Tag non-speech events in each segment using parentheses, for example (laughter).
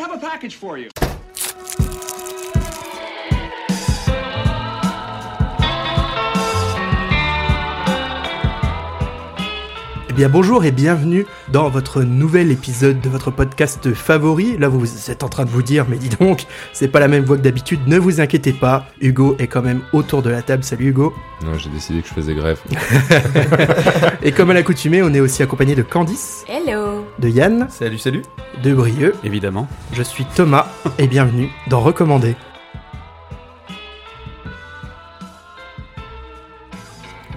have a package for you. Eh bien bonjour et bienvenue dans votre nouvel épisode de votre podcast favori. Là vous êtes en train de vous dire mais dis donc, c'est pas la même voix que d'habitude, ne vous inquiétez pas, Hugo est quand même autour de la table. Salut Hugo. Non, j'ai décidé que je faisais grève. (laughs) Et comme à l'accoutumée, on est aussi accompagné de Candice, Hello de Yann, Salut, salut. de Brieux. Évidemment. Je suis Thomas et bienvenue dans Recommander.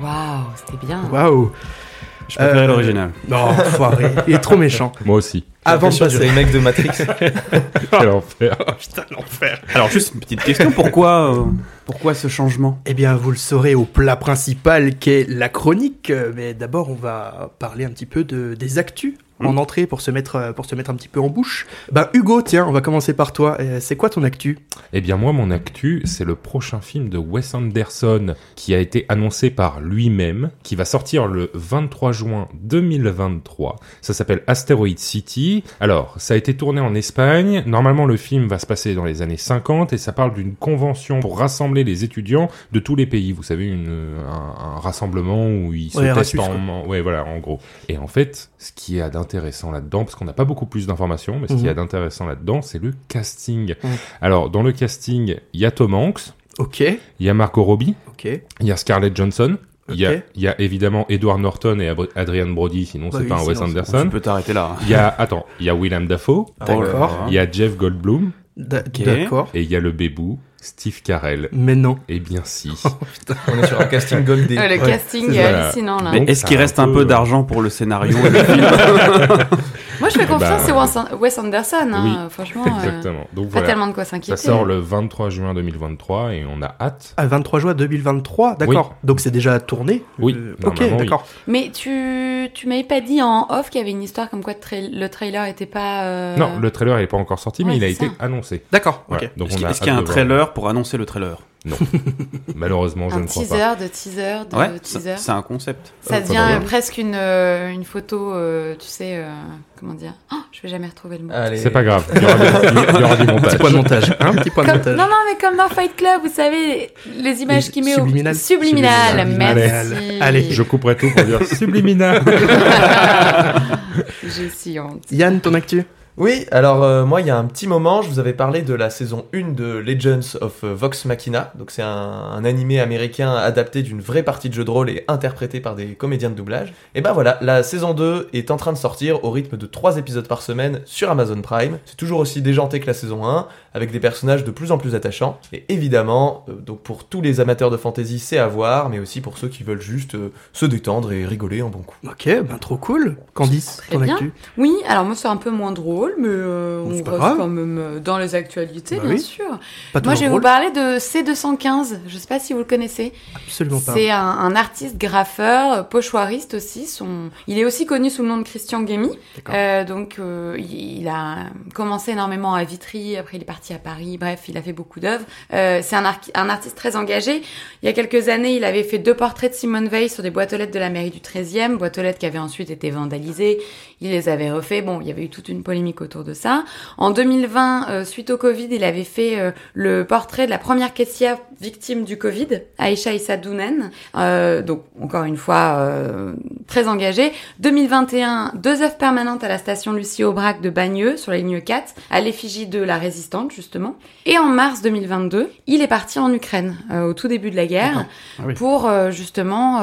Waouh, c'était bien. Waouh Je préfère Euh, l'original. Non, foiré, il est trop méchant. (laughs) Moi aussi. Avant de passer... les mecs de Matrix. (laughs) Quel enfer. Oh, putain, l'enfer. Alors, juste une petite question. Pourquoi, euh, pourquoi ce changement? Eh bien, vous le saurez au plat principal qu'est la chronique. Euh, Mais d'abord, on va parler un petit peu de, des actus en entrée pour se mettre euh, pour se mettre un petit peu en bouche. Ben Hugo, tiens, on va commencer par toi. Euh, C'est quoi ton actu? Eh bien, moi, mon actu, c'est le prochain film de Wes Anderson qui a été annoncé par lui-même, qui va sortir le 23 juin 2023. Ça s'appelle Asteroid City. Alors, ça a été tourné en Espagne. Normalement, le film va se passer dans les années 50 et ça parle d'une convention pour rassembler les étudiants de tous les pays. Vous savez, une, un, un rassemblement où ils se Ouais, testent Erasmus, en, ouais, voilà, en gros. Et en fait, ce qui est d'intéressant là-dedans, parce qu'on n'a pas beaucoup plus d'informations, mais ce qui Mhm. est d'intéressant là-dedans, c'est le casting. Mhm. Alors, dans le casting, il y a Tom Hanks, Ok, il y a Margot Robbie, ok. il y a Scarlett Johnson, il y, a, y a évidemment Edward Norton et Adrian Brody, sinon Bah c'est oui, pas un Wes c'est- Tu Anderson. peux t'arrêter là. Il y a, attends, il y a Willem Dafoe, D'accord. il y a Jeff Goldblum, D'accord. et il y a le bébou, Steve Carell. Mais non. Eh bien si. (laughs) On est sur un casting goldé. Le Ouais, casting est ça. hallucinant là. Mais est-ce qu'il reste un peu, peu euh, d'argent pour le scénario et le film (laughs) Moi je fais confiance, bah, c'est Wes- Wes Anderson, hein, oui, franchement. euh, Exactement. Donc pas voilà. tellement de quoi Ça s'inquiéter. sort le 23 juin 2023 et on a hâte. À 23 juin 2023, d'accord. Donc c'est déjà tourné Oui, Euh, Ok, oui. d'accord. Mais tu, tu m'avais pas dit en off qu'il y avait une histoire comme quoi tra- le trailer était pas. euh, Non, le trailer il est pas encore sorti, mais il a été ça. annoncé. D'accord, Voilà. ok. Donc Est-ce on qu'il y a un voir. trailer pour annoncer le trailer? Non. (laughs) Malheureusement, je Un ne crois teaser pas. de teaser de Ouais, teaser. c'est un concept. Ça Euh, devient euh, presque une, euh, une photo, euh, tu sais, euh, comment dire? Oh, Je vais jamais retrouver le mot. Allez. C'est pas grave. Il y aura, des- il y aura du Petit montage. point de montage. Un petit point de Comme- montage. non, non, mais comme dans Fight Club, vous savez, les images qu'il met subliminales. au... Subliminal, Subliminal. merci. Allez, Je couperai tout pour dire (laughs) subliminal. (laughs) J'ai si honte. Yann, ton actu? Oui, alors euh, moi, il y a un petit moment, je vous avais parlé de la saison 1 de Legends of euh, Vox Machina. Donc, c'est un, un animé américain adapté d'une vraie partie de jeu de rôle et interprété par des comédiens de doublage. Et ben voilà, la saison 2 est en train de sortir au rythme de 3 épisodes par semaine sur Amazon Prime. C'est toujours aussi déjanté que la saison 1, avec des personnages de plus en plus attachants. Et évidemment, euh, donc pour tous les amateurs de fantasy, c'est à voir, mais aussi pour ceux qui veulent juste euh, se détendre et rigoler en bon coup. Ok, ben trop cool. Candice, Très ton bien. actu Oui, alors moi c'est un peu moins drôle, mais euh, on reste grave. quand même euh, dans les actualités, Bah bien oui. sûr. Pas Moi je vais vous parler de C215, je sais pas si vous le connaissez. Absolument pas. C'est un, un artiste graffeur, euh, pochoiriste aussi. Son... Il est aussi connu sous le nom de Christian Guémy. Euh, donc euh, il a commencé énormément à Vitry, après il est parti à Paris, bref, il a fait beaucoup d'œuvres. C'est un, artiste très engagé. Il y a quelques années, il avait fait deux portraits de Simone Veil sur des boîtes aux lettres de la mairie du 13e, boîtes aux lettres qui avaient ensuite été vandalisées. Il les avait refait. Bon, il y avait eu toute une polémique autour de ça. En 2020, euh, suite au Covid, il avait fait euh, le portrait de la première caissière victime du Covid, Aïcha Issa Dounen. Euh, donc, encore une fois, euh, très engagé. 2021, deux œuvres permanentes à la station Lucie Aubrac de Bagneux, sur la ligne 4, à l'effigie de la résistante, justement. Et en mars 2022, il est parti en Ukraine, euh, au tout début de la guerre, Ah oui. pour euh, justement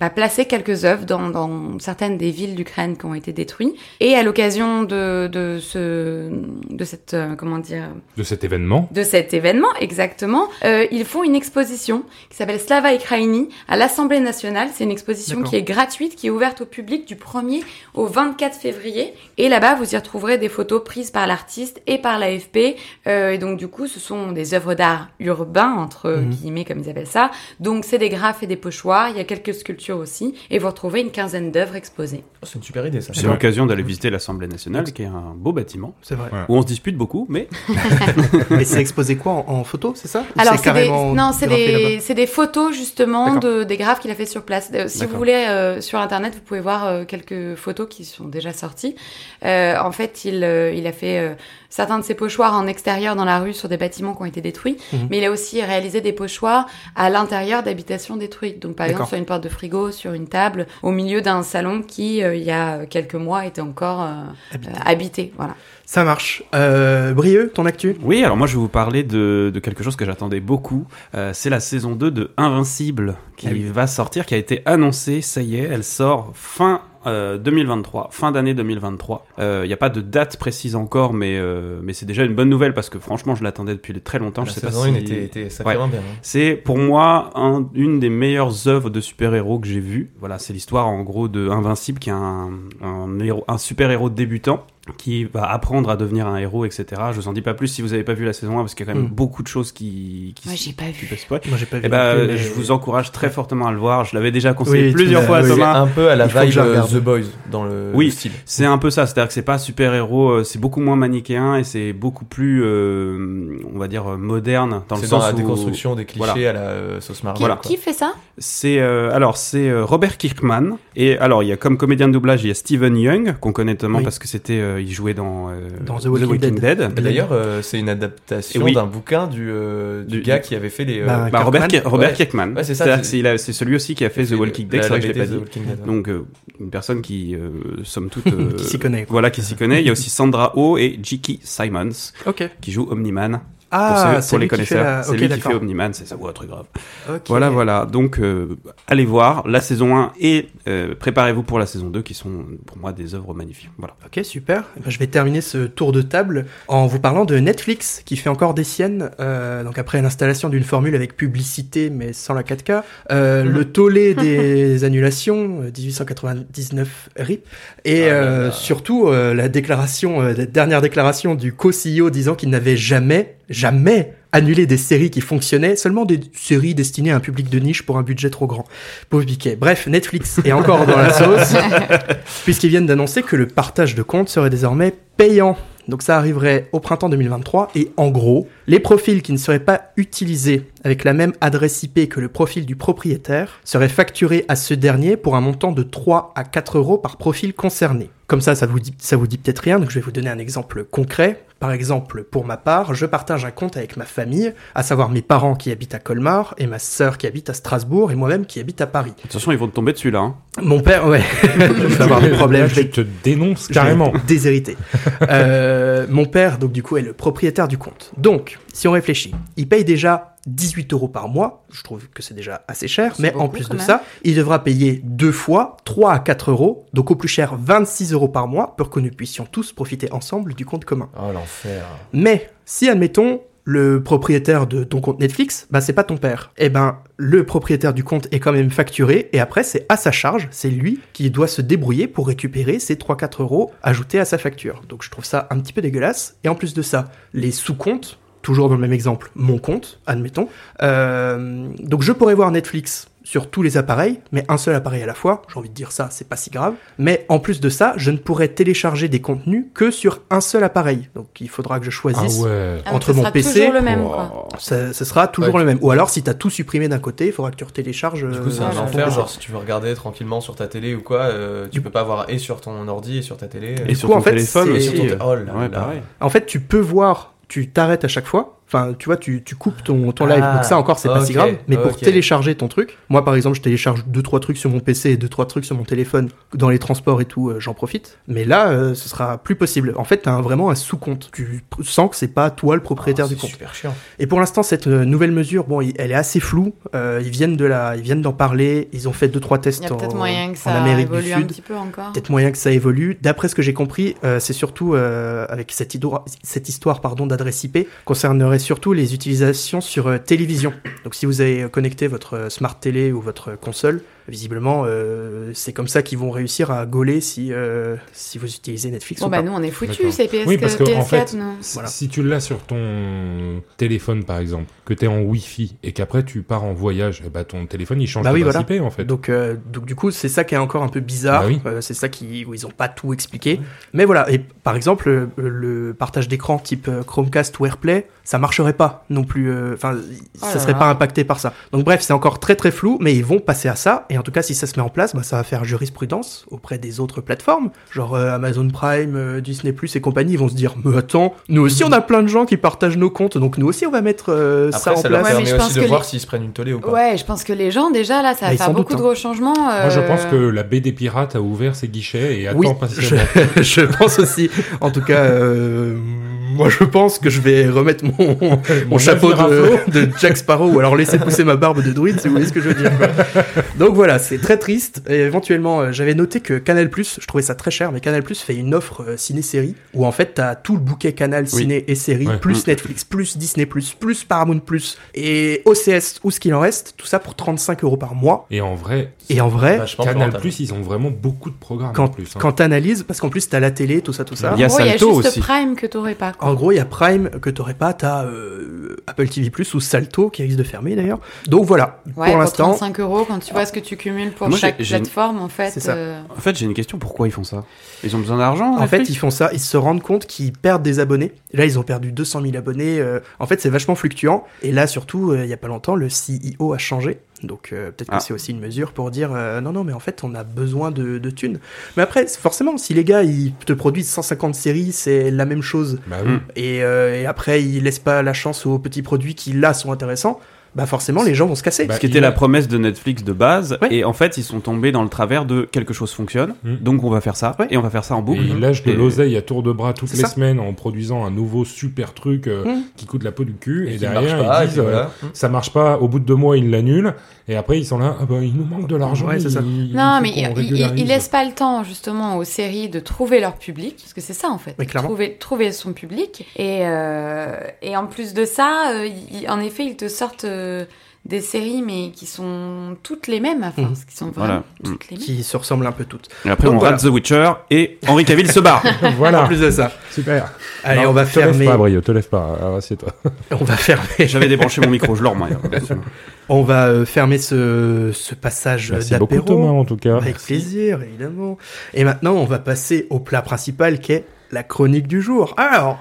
bah, placer quelques œuvres dans, dans certaines des villes d'Ukraine qui ont été détruites. Et à l'occasion de, de, ce, de cette, euh, comment dire, De cet événement. de cet événement, exactement, euh, ils font une exposition qui s'appelle Slava Ukraini à l'Assemblée nationale. C'est une exposition qui est gratuite, qui est ouverte au public du 1er au 24 février. Et là-bas, vous y retrouverez des photos prises par l'artiste et par l'AFP. Euh, et donc, du coup, ce sont des œuvres d'art urbain, entre Mhm. guillemets, comme ils appellent ça. Donc, c'est des graphes et des pochoirs. Il y a quelques sculptures aussi. Et vous retrouvez une quinzaine d'œuvres exposées. Oh, c'est une super idée ça. C'est l'occasion d'aller visiter l'Assemblée nationale. national, qui est un beau bâtiment. C'est vrai. Où on se dispute beaucoup, mais (laughs) Mais c'est exposé quoi en, en photo, c'est ça Alors, c'est des, carrément non, c'est des, photos justement de, des graphes qu'il a fait sur place. Euh, si vous voulez, euh, sur internet, vous pouvez voir euh, quelques photos qui sont déjà sorties. En fait, il, il a fait euh, certains de ses pochoirs en extérieur dans la rue sur des bâtiments qui ont été détruits, Mhm. mais il a aussi réalisé des pochoirs à l'intérieur d'habitations détruites. Donc, par exemple, sur une porte de frigo, sur une table, au milieu d'un salon qui, euh, il y a quelques mois, était encore euh, Habité. euh, habité. Voilà. Ça marche. Euh, Brieux, ton actu? Oui, alors moi je vais vous parler de, de quelque chose que j'attendais beaucoup. Euh, c'est la saison 2 de Invincible qui Ah oui. va sortir, qui a été annoncée, ça y est, elle sort fin euh, 2023, fin d'année 2023. Il n'y a pas de date précise encore, mais, euh, mais c'est déjà une bonne nouvelle parce que franchement je l'attendais depuis très longtemps. La je sais pas si... 1 était, était sacrément bien. hein. C'est pour moi un- une des meilleures œuvres de super-héros que j'ai vues. Voilà, c'est l'histoire en gros de Invincible qui est un, un, héros- un super-héros débutant qui va apprendre à devenir un héros, etc. Je vous en dis pas plus si vous avez pas vu la saison 1 parce qu'il y a quand même Mm. beaucoup de choses qui, qui, Moi, j'ai pas vu. Moi, j'ai pas vu. Eh ben, plus, mais- je vous encourage très fortement à le voir. Je l'avais déjà conseillé Oui, plusieurs fois à oui. Thomas. un peu à la vibe euh. The Boys dans le, Oui. le style. C'est un peu ça, c'est-à-dire que c'est pas super-héros, euh, c'est beaucoup moins manichéen et c'est beaucoup plus, euh, on va dire, euh, moderne dans le C'est sens dans la où- déconstruction des clichés Voilà. à la euh, sauce Marvel. Qui, Voilà. quoi. qui fait ça? C'est euh, alors c'est euh, Robert Kirkman et alors il y a comme comédien de doublage il y a Steven Young qu'on connaît notamment Oui. parce que c'était euh, il jouait dans euh, Dans The Walking Dead. D'ailleurs, euh, c'est une adaptation oui. d'un bouquin du, euh, du, Du- gars qui avait fait les. euh, Bah, Bah, Robert. Ki- Robert Ouais. Kirkman. Ouais, c'est ça, C'est-à-dire c'est- que c'est il a- c'est celui aussi qui a fait The Walking Dead, c'est vrai que je l'ai pas dit. The Walking Dead, ouais. Donc une personne qui somme toute (laughs) Qui s'y connaît, quoi. Voilà qui s'y connaît. Il y a aussi Sandra Oh et J.K. Simons qui joue Omni-Man. Ah, pour, ceux- c'est pour les connaisseurs, la- c'est lui qui fait Omni-Man, c'est sa voix très grave. Ok. Voilà, voilà. Donc, euh, allez voir la saison 1 et euh, préparez-vous pour la saison 2 qui sont pour moi des œuvres magnifiques. Voilà. Ok, super. Eh ben, je vais terminer ce tour de table en vous parlant de Netflix qui fait encore des siennes. euh, donc après l'installation d'une formule avec publicité mais sans la 4K, euh, le tollé des (laughs) annulations, euh, 1899 RIP, et Ah euh, surtout euh, la déclaration, euh, la dernière déclaration du co-CEO disant qu'il n'avait jamais, jamais annulé des séries qui fonctionnaient, seulement des séries destinées à un public de niche pour un budget trop grand. Pauvre Biquet. Bref, Netflix est encore dans la (laughs) sauce puisqu'ils viennent d'annoncer que le partage de comptes serait désormais payant. Donc ça arriverait au printemps 2023 et en gros, les profils qui ne seraient pas utilisés avec la même adresse IP que le profil du propriétaire seraient facturés à ce dernier pour un montant de 3 à 4 euros par profil concerné. Comme ça, ça vous dit, ça vous dit peut-être rien, donc je vais vous donner un exemple concret. Par exemple, pour ma part, je partage un compte avec ma famille, à savoir mes parents qui habitent à Colmar et ma sœur qui habite à Strasbourg et moi-même qui habite à Paris. Attention, ils vont te tomber dessus là. Hein. Mon père, ouais, (laughs) (laughs) je vais avoir des problèmes, Là, je vais te dénonces je carrément. déshérité. Euh, mon père, donc du coup, est le propriétaire du compte. Donc, si on réfléchit, il paye déjà 18 euros par mois. Je trouve que c'est déjà assez cher. Mais en plus de même. ça, il devra payer deux fois 3 à 4 euros. Donc au plus cher, 26 euros par mois pour que nous puissions tous profiter ensemble du compte commun. Oh l'enfer. Mais si, admettons, le propriétaire de ton compte Netflix, bah c'est pas ton père. Eh ben, le propriétaire du compte est quand même facturé et après c'est à sa charge, c'est lui qui doit se débrouiller pour récupérer ces 3-4 euros ajoutés à sa facture. Donc je trouve ça un petit peu dégueulasse. Et en plus de ça, les sous-comptes, toujours dans le même exemple, mon compte, admettons. Euh, donc je pourrais voir Netflix sur tous les appareils, mais un seul appareil à la fois. J'ai envie de dire ça, c'est pas si grave. Mais en plus de ça, je ne pourrais télécharger des contenus que sur un seul appareil. Donc il faudra que je Ah choisisse. Ah, donc Entre ce mon sera PC, toujours le même, quoi. Ça, ça sera toujours Ouais. le même. Ou alors, si t'as tout supprimé d'un côté, il faudra que tu retélécharges. Du coup, c'est euh, un enfer. Genre, si tu veux regarder tranquillement sur ta télé ou quoi, euh, tu peux pas voir et sur ton ordi et sur ta télé. Et Du sur coup, ton en fait, téléphone aussi. ton t- Oh là ouais, là. pareil. En fait, tu peux voir, tu t'arrêtes à chaque fois. Enfin, tu vois, tu, tu coupes ton, ton live. Ah, Donc ça encore, c'est pas si ok, grave. Mais pour télécharger ton truc, moi par exemple, je télécharge deux trois trucs sur mon PC et deux trois trucs sur mon téléphone dans les transports et tout. euh, J'en profite. Mais là, euh, ce sera plus possible. En fait, t'as vraiment un sous-compte. Tu sens que c'est pas toi le propriétaire Ah, du compte. super chiant. Et pour l'instant, cette euh, nouvelle mesure, bon, il- elle est assez floue. Euh, ils viennent de la, ils viennent d'en parler. Ils ont fait deux trois Il tests y a en, peut-être moyen que en ça Amérique du évolue un Sud. petit peu encore. Peut-être moyen que ça évolue. D'après ce que j'ai compris, euh, c'est surtout euh, avec cette, cette histoire pardon d'adresse IP concernerait surtout les utilisations sur euh, télévision. Donc si vous avez connecté votre euh, smart télé ou votre console visiblement, euh, c'est comme ça qu'ils vont réussir à gauler si, euh, si vous utilisez Netflix Bon, ou bah, pas. nous, on est foutus, c'est PS, Oui, parce que, en PS4, fait, non. Si- Voilà. Si tu l'as sur ton téléphone, par exemple, que tu es en Wi-Fi et qu'après tu pars en voyage, eh ben, ton téléphone il change Bah de oui, voilà. IP en fait. Donc, euh, donc du coup, c'est ça qui est encore un peu bizarre. Bah oui. Euh, c'est ça qui, où ils ont pas tout expliqué. Mais voilà. Et par exemple, le, le partage d'écran type Chromecast ou AirPlay, ça marcherait pas non plus. euh, Enfin, Oh ça serait là. pas impacté par ça. Donc bref, c'est encore très très flou, mais ils vont passer à ça. Et en tout cas, si ça se met en place, bah, ça va faire jurisprudence auprès des autres plateformes, genre euh, Amazon Prime, euh, Disney Plus et compagnie. Ils vont se dire, mais attends, nous aussi on a plein de gens qui partagent nos comptes, donc nous aussi on va mettre euh, ça Après, en ça leur place. Ouais, mais permet je pense aussi de voir s'ils se prennent une tollée ou pas. Ouais, je pense que les gens, déjà, là, ça Bah, va faire beaucoup de hein. gros changements. Moi je pense que la BD Pirate a ouvert ses guichets et attend Oui, patiemment. je, (laughs) je pense aussi. En tout cas, euh, moi je pense que je vais remettre mon, (laughs) mon chapeau de, de Jack Sparrow ou alors laisser pousser ma barbe de druide si vous voyez ce que je veux dire. quoi. Donc voilà, c'est très triste. Et éventuellement, euh, j'avais noté que Canal+, je trouvais ça très cher, mais Canal+, fait une offre euh, ciné-série où en fait t'as tout le bouquet Canal Oui. ciné et série, Ouais. plus. Netflix, plus Disney+, plus Paramount+, et OCS ou ce qu'il en reste, tout ça pour 35 euros par mois. Et en vrai, Et en vrai, Canal. Plus, ils ont vraiment beaucoup de programmes en plus. hein. quand t'analyses, parce qu'en plus t'as la télé, tout ça, tout ça. Il y a il y a juste aussi. Prime que t'aurais pas. En gros, il y a Prime que t'aurais pas, t'as euh, Apple TV Plus ou Salto qui risque de fermer d'ailleurs. Donc voilà, Ouais, pour l'instant, 35 euros, quand tu vois ce que tu cumules pour Moi, chaque plateforme, en fait. C'est ça. euh, En fait, j'ai une question. Pourquoi ils font ça? Ils ont besoin d'argent en fait, ils font ça, ils se rendent compte qu'ils perdent des abonnés. Là, ils ont perdu 200 000 abonnés. euh, en fait, c'est vachement fluctuant. Et là, surtout, euh, il y a pas longtemps, le CEO a changé. Donc euh, peut-être que Ah. c'est aussi une mesure pour dire euh, non non mais en fait on a besoin de, de thunes. Mais après forcément si les gars ils te produisent 150 séries c'est la même chose Bah oui. Et, euh, et après ils laissent pas la chance aux petits produits qui là sont intéressants, bah forcément les gens vont se casser. Bah, Ce qui était a- la promesse de Netflix de base, Ouais. et en fait ils sont tombés dans le travers de quelque chose fonctionne, Mm. donc on va faire ça, Ouais. et on va faire ça en Et boucle. ils lâchent de Et- l'oseille à tour de bras toutes les ça. semaines en produisant un nouveau super truc euh, Mm. qui coûte la peau du cul. Et, Et derrière, pas, et ils disent euh, voilà. ça marche pas. Au bout de deux mois, ils l'annulent. Et après, ils sont là. Ah bah, il nous manque de l'argent. Ouais, Non, mais ils il, régularise. il laisse pas le temps justement aux séries de trouver leur public, parce que c'est ça en fait, trouver trouver son public. Et euh, et en plus de ça, euh, il- en effet, ils te sortent euh, des séries mais qui sont toutes les mêmes, enfin, Mhm. qui sont vraiment Voilà. toutes les mêmes. qui se ressemblent un peu toutes. Et après Donc on voilà. rate The Witcher, et Henri Cavill se barre. (laughs) En Voilà, plus de ça. super. Allez, Non, on va te lève fermer. pas, Brio, te lève pas. Assieds-toi. (laughs) On va fermer. J'avais débranché mon micro, je l'orme. On va euh, fermer ce, ce passage Merci beaucoup, d'apéro. Thomas, en tout cas. Avec plaisir, évidemment. Et maintenant, on va passer au plat principal qui est la chronique du jour. Alors,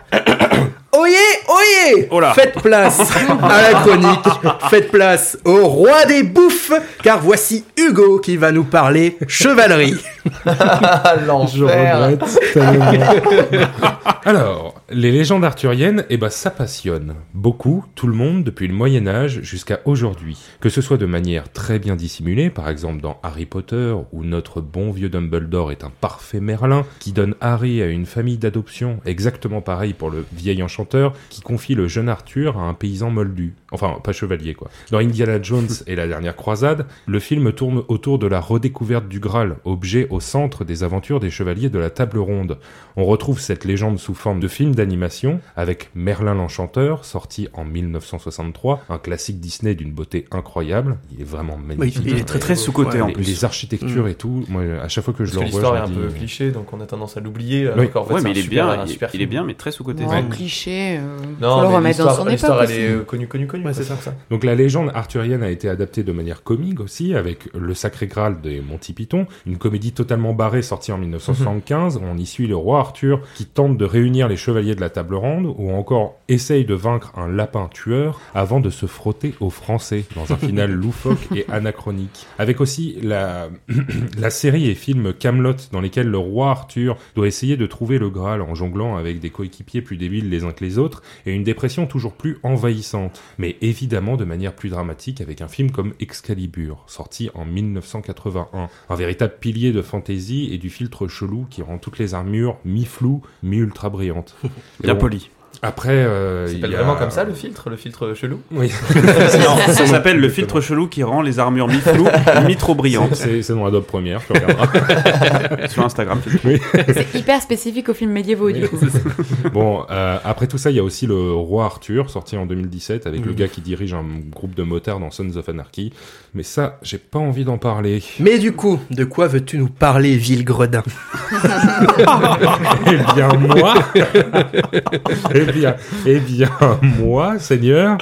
Oh. Faites place à la chronique, (laughs) faites place au roi des bouffes, car voici Hugo qui va nous parler chevalerie. (laughs) Je l'enfer regrette tellement. (laughs) Alors, les légendes arthuriennes, eh ben, ça passionne beaucoup, tout le monde, depuis le Moyen Âge jusqu'à aujourd'hui. Que ce soit de manière très bien dissimulée, par exemple dans Harry Potter, où notre bon vieux Dumbledore est un parfait Merlin, qui donne Harry à une famille d'adoption, exactement pareil pour le vieil enchanteur, qui confie le jeune Arthur à un paysan moldu. Enfin, pas chevalier, quoi. Dans Indiana Jones et la dernière croisade, le film tourne autour de la redécouverte du Graal, objet au centre des aventures des chevaliers de la table ronde. On retrouve cette légende sous forme de film d'animation avec Merlin l'Enchanteur, sorti en 1963, un classique Disney d'une beauté incroyable. Il est vraiment magnifique. il est très, très sous-coté, Ouais, en les, plus. les architectures et tout, moi, à chaque fois que je le revois, l'histoire est un peu dis, cliché, donc on a tendance à l'oublier. Oui. qu'en fait, ouais, mais il est super- bien, un il, super il est film. bien, mais très sous-côté. Ouais. cliché. euh, faut Non, le mais remettre dans l'histoire son l'histoire, époque. elle est euh, connue, connue, connue. Ouais, c'est ça. ça. Donc la légende arthurienne a été adaptée de manière comique aussi, avec Le Sacré Graal des Monty Python, une comédie totalement barrée sortie en 1975. On y suit le roi Arthur qui tente de réunir les chevaliers de la table ronde, ou encore essaye de vaincre un lapin tueur avant de se frotter aux Français, dans un final (laughs) loufoque et anachronique. Avec aussi la, (clears throat) la série et film Camelot, dans lesquels le roi Arthur doit essayer de trouver le Graal en jonglant avec des coéquipiers plus débiles les uns que les autres, et une dépression toujours plus envahissante, mais évidemment de manière plus dramatique avec un film comme Excalibur, sorti en 1981. Un véritable pilier de fantasy et du filtre chelou qui rend toutes les armures mi-floues, mi-ultra brillantes. (laughs) Et Bien poli. Après, euh, Ça il s'appelle a- vraiment comme ça le filtre, le filtre chelou Oui. (laughs) Non, ça s'appelle le filtre chelou qui rend les armures mi-floues, (laughs) mi-trop brillantes. C'est c'est dans Adobe Premiere, tu regarderas. (laughs) Sur Instagram. C'est hyper spécifique aux films médiévaux, du coup. bon, euh, après tout ça, il y a aussi le Roi Arthur, sorti en 2017, avec le Mhm. gars qui dirige un groupe de motards dans Sons of Anarchy. Mais ça, j'ai pas envie d'en parler. Mais du coup, de quoi veux-tu nous parler, ville gredin? Eh bien, moi Eh bien, eh bien, moi, Seigneur,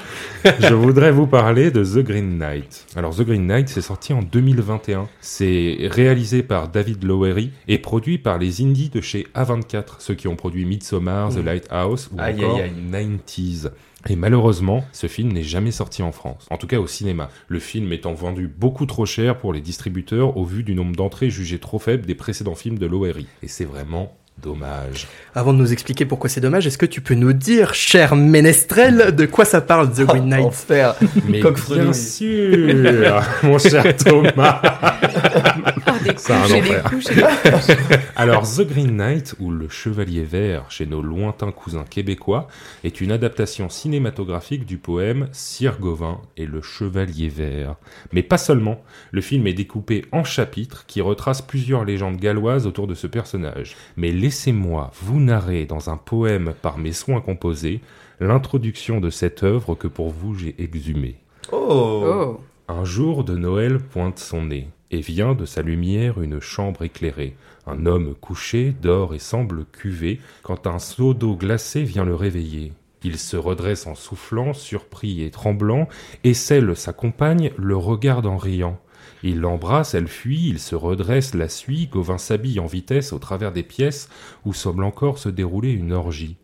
je voudrais vous parler de The Green Knight. Alors, The Green Knight, c'est sorti en 2021. C'est réalisé par David Lowery et produit par les indies de chez A24, ceux qui ont produit Midsommar, The Lighthouse ou Aïe, encore aïe, 90s. Et malheureusement, ce film n'est jamais sorti en France, en tout cas au cinéma. Le film étant vendu beaucoup trop cher pour les distributeurs au vu du nombre d'entrées jugées trop faibles des précédents films de Lowery. Et c'est vraiment dommage. Avant de nous expliquer pourquoi c'est dommage, est-ce que tu peux nous dire, cher Ménestrel, de quoi ça parle, The Green Knight Enfer. Mais Coq bien sûr, mon cher Thomas. (laughs) Des couches et des couches. (laughs) Alors, The Green Knight, ou Le Chevalier Vert chez nos lointains cousins québécois, est une adaptation cinématographique du poème Sir Gauvin et le Chevalier Vert. Mais pas seulement, le film est découpé en chapitres qui retracent plusieurs légendes galloises autour de ce personnage. Mais laissez-moi vous narrer dans un poème par mes soins composés l'introduction de cette œuvre que pour vous j'ai exhumée. Oh. Oh. Un jour de Noël pointe son nez, et vient de sa lumière une chambre éclairée. Un homme couché dort et semble cuvé, quand un seau d'eau glacée vient le réveiller. Il se redresse en soufflant, surpris et tremblant, et celle, sa compagne, le regarde en riant. Il l'embrasse, elle fuit, il se redresse, la suit, Gauvin s'habille en vitesse au travers des pièces où semble encore se dérouler une orgie.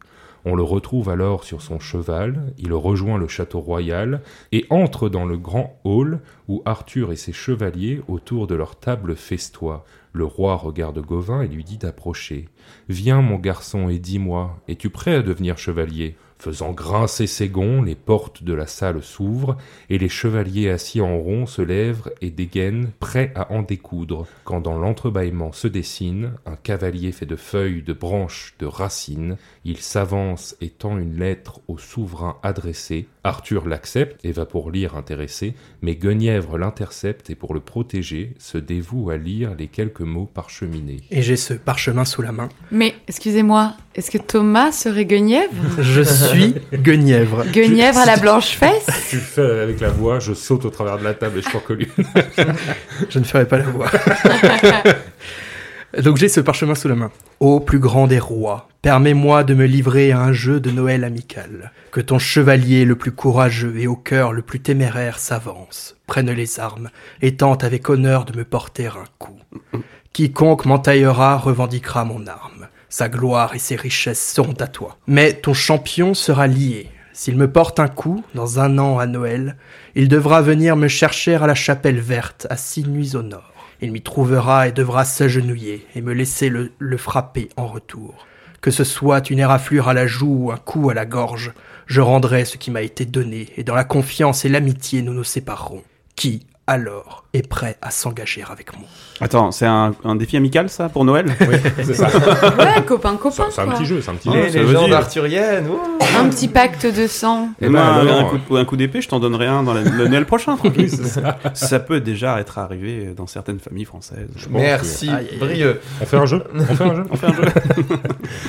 On le retrouve alors sur son cheval, il rejoint le château royal et entre dans le grand hall où Arthur et ses chevaliers autour de leur table festoient. Le roi regarde Gauvin et lui dit d'approcher. Viens mon garçon et dis-moi, es-tu prêt à devenir chevalier? Faisant grincer ses gonds, les portes de la salle s'ouvrent, et les chevaliers assis en rond se lèvent et dégainent, prêts à en découdre, quand dans l'entrebâillement se dessine un cavalier fait de feuilles, de branches, de racines. Il s'avance et tend une lettre au souverain adressée. Arthur l'accepte et va pour lire intéressé, mais Guenièvre l'intercepte et pour le protéger, se dévoue à lire les quelques mots parcheminés. Et j'ai ce parchemin sous la main. Mais, excusez-moi, est-ce que Thomas serait Guenièvre? Je suis Guenièvre. (laughs) Guenièvre à la blanche fesse? Tu le fais avec la voix, je saute au travers de la table et je suis (laughs) reconnu. Je ne ferai pas la voix. (laughs) Donc j'ai ce parchemin sous la main. Ô plus grand des rois, permets-moi de me livrer à un jeu de Noël amical. Que ton chevalier le plus courageux et au cœur le plus téméraire s'avance, prenne les armes, et tente avec honneur de me porter un coup. Quiconque m'entaillera revendiquera mon arme. Sa gloire et ses richesses seront à toi. Mais ton champion sera lié. S'il me porte un coup, dans un an à Noël, il devra venir me chercher à la chapelle verte, à six nuits au nord. Il m'y trouvera et devra s'agenouiller et me laisser le, frapper en retour. Que ce soit une éraflure à la joue ou un coup à la gorge, je rendrai ce qui m'a été donné, et dans la confiance et l'amitié nous nous séparerons. Qui, alors, est prêt à s'engager avec moi Attends, c'est un, un défi amical ça pour Noël? Oui, c'est ça. (laughs) Ouais, copain, copain. C'est un petit jeu, c'est un petit jeu. Les légendes arthuriennes. ouh. Un petit pacte de sang. Eh Et ben, moi, un, alors, un coup de- un coup d'épée, je t'en donnerai un dans la- le Noël prochain, (laughs) tranquille. ça. peut déjà être arrivé dans certaines familles françaises. Merci. Brieux. On fait un jeu? (laughs) On fait un jeu? On fait un jeu.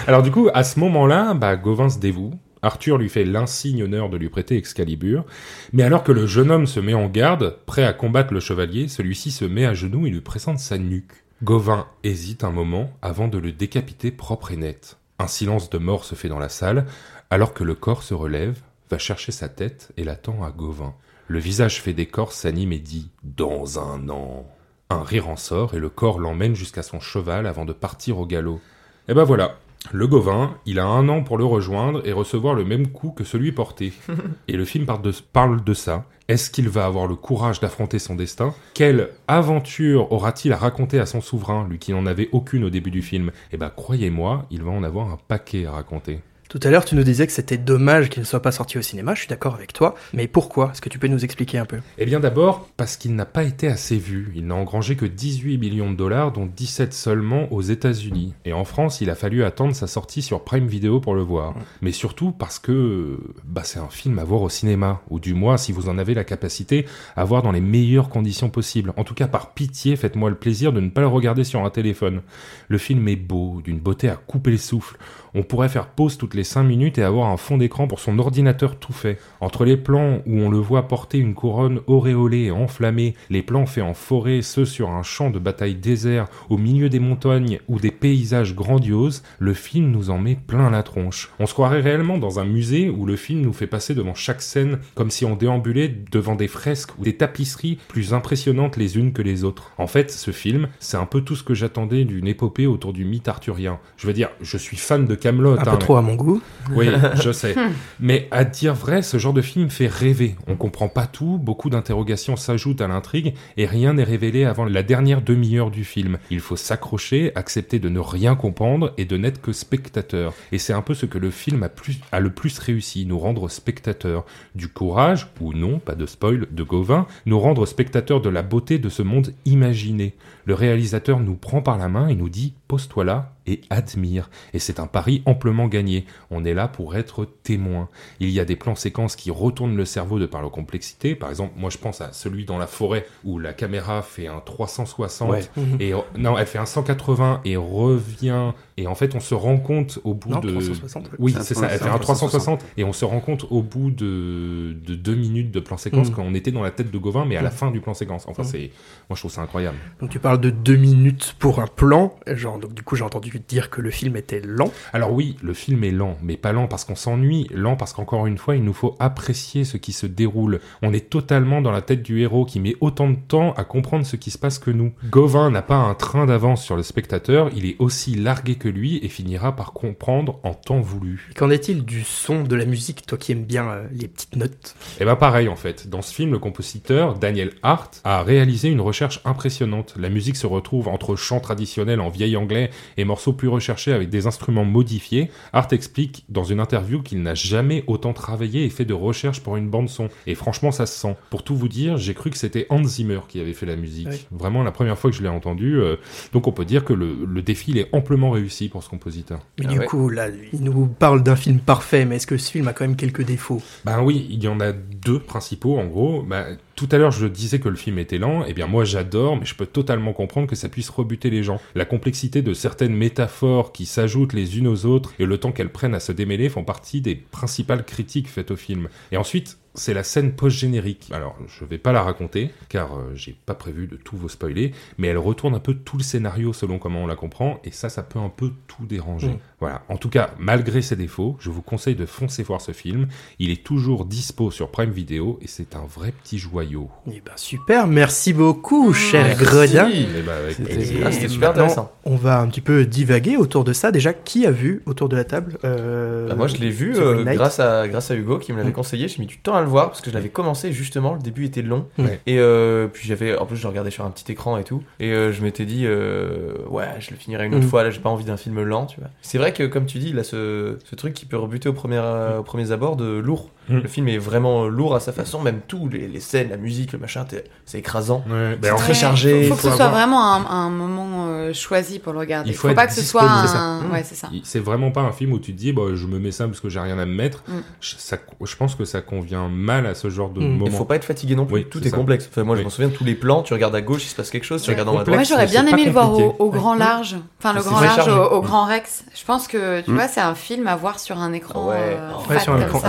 Alors du coup, à ce moment-là, bah, Gauvin se dévoue. Arthur lui fait l'insigne honneur de lui prêter Excalibur. Mais alors que le jeune homme se met en garde, prêt à combattre le chevalier, celui-ci se met à genoux et lui présente sa nuque. Gauvin hésite un moment avant de le décapiter propre et net. Un silence de mort se fait dans la salle, alors que le corps se relève, va chercher sa tête et l'attend à Gauvin. Le visage fait d'écorce s'anime et dit « Dans un an ». Un rire en sort et le corps l'emmène jusqu'à son cheval avant de partir au galop. Et ben voilà, le Gauvin, il a un an pour le rejoindre et recevoir le même coup que celui porté. (laughs) et le film parle de, parle de ça. Est-ce qu'il va avoir le courage d'affronter son destin? Quelle aventure aura-t-il à raconter à son souverain, lui qui n'en avait aucune au début du film? Eh ben croyez-moi, il va en avoir un paquet à raconter. Tout à l'heure, tu nous disais que c'était dommage qu'il ne soit pas sorti au cinéma, je suis d'accord avec toi, mais pourquoi? Est-ce que tu peux nous expliquer un peu? Eh bien d'abord, parce qu'il n'a pas été assez vu. Il n'a engrangé que 18 millions de dollars, dont 17 seulement aux États-Unis. Et en France, il a fallu attendre sa sortie sur Prime Video pour le voir. Mais surtout parce que bah, c'est un film à voir au cinéma, ou du moins, si vous en avez la capacité, à voir dans les meilleures conditions possibles. En tout cas, par pitié, faites-moi le plaisir de ne pas le regarder sur un téléphone. Le film est beau, d'une beauté à couper le souffle. On pourrait faire pause toutes les 5 minutes et avoir un fond d'écran pour son ordinateur tout fait. Entre les plans où on le voit porter une couronne auréolée et enflammée, les plans faits en forêt, ceux sur un champ de bataille désert, au milieu des montagnes ou des paysages grandioses, le film nous en met plein la tronche. On se croirait réellement dans un musée où le film nous fait passer devant chaque scène comme si on déambulait devant des fresques ou des tapisseries plus impressionnantes les unes que les autres. En fait, ce film, c'est un peu tout ce que j'attendais d'une épopée autour du mythe arthurien. Je veux dire, je suis fan de Camelot. Un peu trop à mon goût. Oui, (laughs) je sais. Mais à dire vrai, ce genre de film fait rêver. On comprend pas tout, beaucoup d'interrogations s'ajoutent à l'intrigue et rien n'est révélé avant la dernière demi-heure du film. Il faut s'accrocher, accepter de ne rien comprendre et de n'être que spectateur. Et c'est un peu ce que le film a, plus, a le plus réussi, nous rendre spectateurs du courage, ou non, pas de spoil, de Gauvin, nous rendre spectateurs de la beauté de ce monde imaginé. Le réalisateur nous prend par la main et nous dit pose-toi là et admire. Et c'est un pari amplement gagné. On est là pour être témoin. Il y a des plans séquences qui retournent le cerveau de par leur complexité. Par exemple, moi je pense à celui dans la forêt où la caméra fait un 360 Ouais. et non, elle fait un 160 et revient et en fait on se rend compte au bout Non, de 360. oui, C'est ça. Elle fait un 360. 360 et on se rend compte au bout de, de deux minutes de plan séquence Mm. qu'on était dans la tête de Gauvin, mais à la Mm. fin du plan séquence. Enfin, Mm. c'est, moi je trouve ça incroyable. Donc tu parles de deux minutes pour un plan, genre donc du coup j'ai entendu dire que le film était lent. Alors oui, le film est lent, mais pas lent parce qu'on s'ennuie, lent parce qu'encore une fois, il nous faut apprécier ce qui se déroule. On est totalement dans la tête du héros qui met autant de temps à comprendre ce qui se passe que nous. Gauvin n'a pas un train d'avance sur le spectateur, il est aussi largué que lui et finira par comprendre en temps voulu. Qu'en est-il du son, de la musique, toi qui aimes bien euh, les petites notes? Et ben pareil en fait. Dans ce film, le compositeur Daniel Hart a réalisé une recherche impressionnante. La musique se retrouve entre chants traditionnels en vieil anglais et morceaux plus recherchés avec des instruments modifiés. Hart explique dans une interview qu'il n'a jamais autant travaillé et fait de recherche pour une bande son. Et franchement, ça se sent. Pour tout vous dire, j'ai cru que c'était Hans Zimmer qui avait fait la musique. Oui. Vraiment la première fois que je l'ai entendu. euh, donc on peut dire que le, le défi il est amplement réussi pour ce compositeur. Mais Ah du ouais. coup, là, il nous parle d'un film parfait, mais est-ce que ce film a quand même quelques défauts? Ben oui, il y en a deux principaux en gros. Ben, tout à l'heure, je disais que le film était lent. Eh bien, moi, j'adore, mais je peux totalement comprendre que ça puisse rebuter les gens. La complexité de certaines métaphores qui s'ajoutent les unes aux autres et le temps qu'elles prennent à se démêler font partie des principales critiques faites au film. Et ensuite, c'est la scène post-générique. Alors, je vais pas la raconter, car euh, j'ai pas prévu de tout vous spoiler, mais elle retourne un peu tout le scénario selon comment on la comprend, et ça, ça peut un peu tout déranger. Mm. Voilà. En tout cas, malgré ses défauts, je vous conseille de foncer voir ce film. Il est toujours dispo sur Prime Video, et c'est un vrai petit joyau. Eh ben super, merci beaucoup, cher Merci. Gredin. Eh ben, avec C'était- plaisir. Ah, c'était super intéressant. On va un petit peu divaguer autour de ça. Déjà, qui a vu autour de la table euh, Bah, moi, je l'ai vu euh, grâce, à, grâce à Hugo qui me l'avait Mm. conseillé. J'ai mis du temps à le voir parce que je l'avais commencé justement. Le début était long. Et euh, puis j'avais. En plus, je le regardais sur un petit écran et tout. Et euh, je m'étais dit, euh, ouais, je le finirai une autre Mm. fois. Là, j'ai pas envie d'un film lent, tu vois. C'est vrai que, comme tu dis, il a ce, ce truc qui peut rebuter au premier, euh, au premier abord de lourd. Mm. Le film est vraiment lourd à sa façon. Même tout, les, les scènes, la musique, le machin, c'est écrasant. Ouais, ben, C'est très chargé, Il faut, que ce soit vraiment un, un moment euh, choisi pour le regarder. Il faut faut, pas que ce soit un. ça. Ouais, c'est ça. il- c'est vraiment pas un film où tu te dis, bah, je me mets ça parce que j'ai rien à me mettre. Mm. Je, ça- je pense que ça convient mal à ce genre de Mm. Il moment. faut pas être fatigué non plus. Oui, tout est complexe. Enfin, moi, je m'en souviens de tous les plans. Tu regardes à gauche, il se passe quelque chose. Tu regardes en complexe. Moi, droite. j'aurais bien aimé le voir au, grand large. Enfin, le grand large au, grand Rex. Je pense que, tu vois, c'est un film à voir sur un écran. Ouais. euh, sur un écran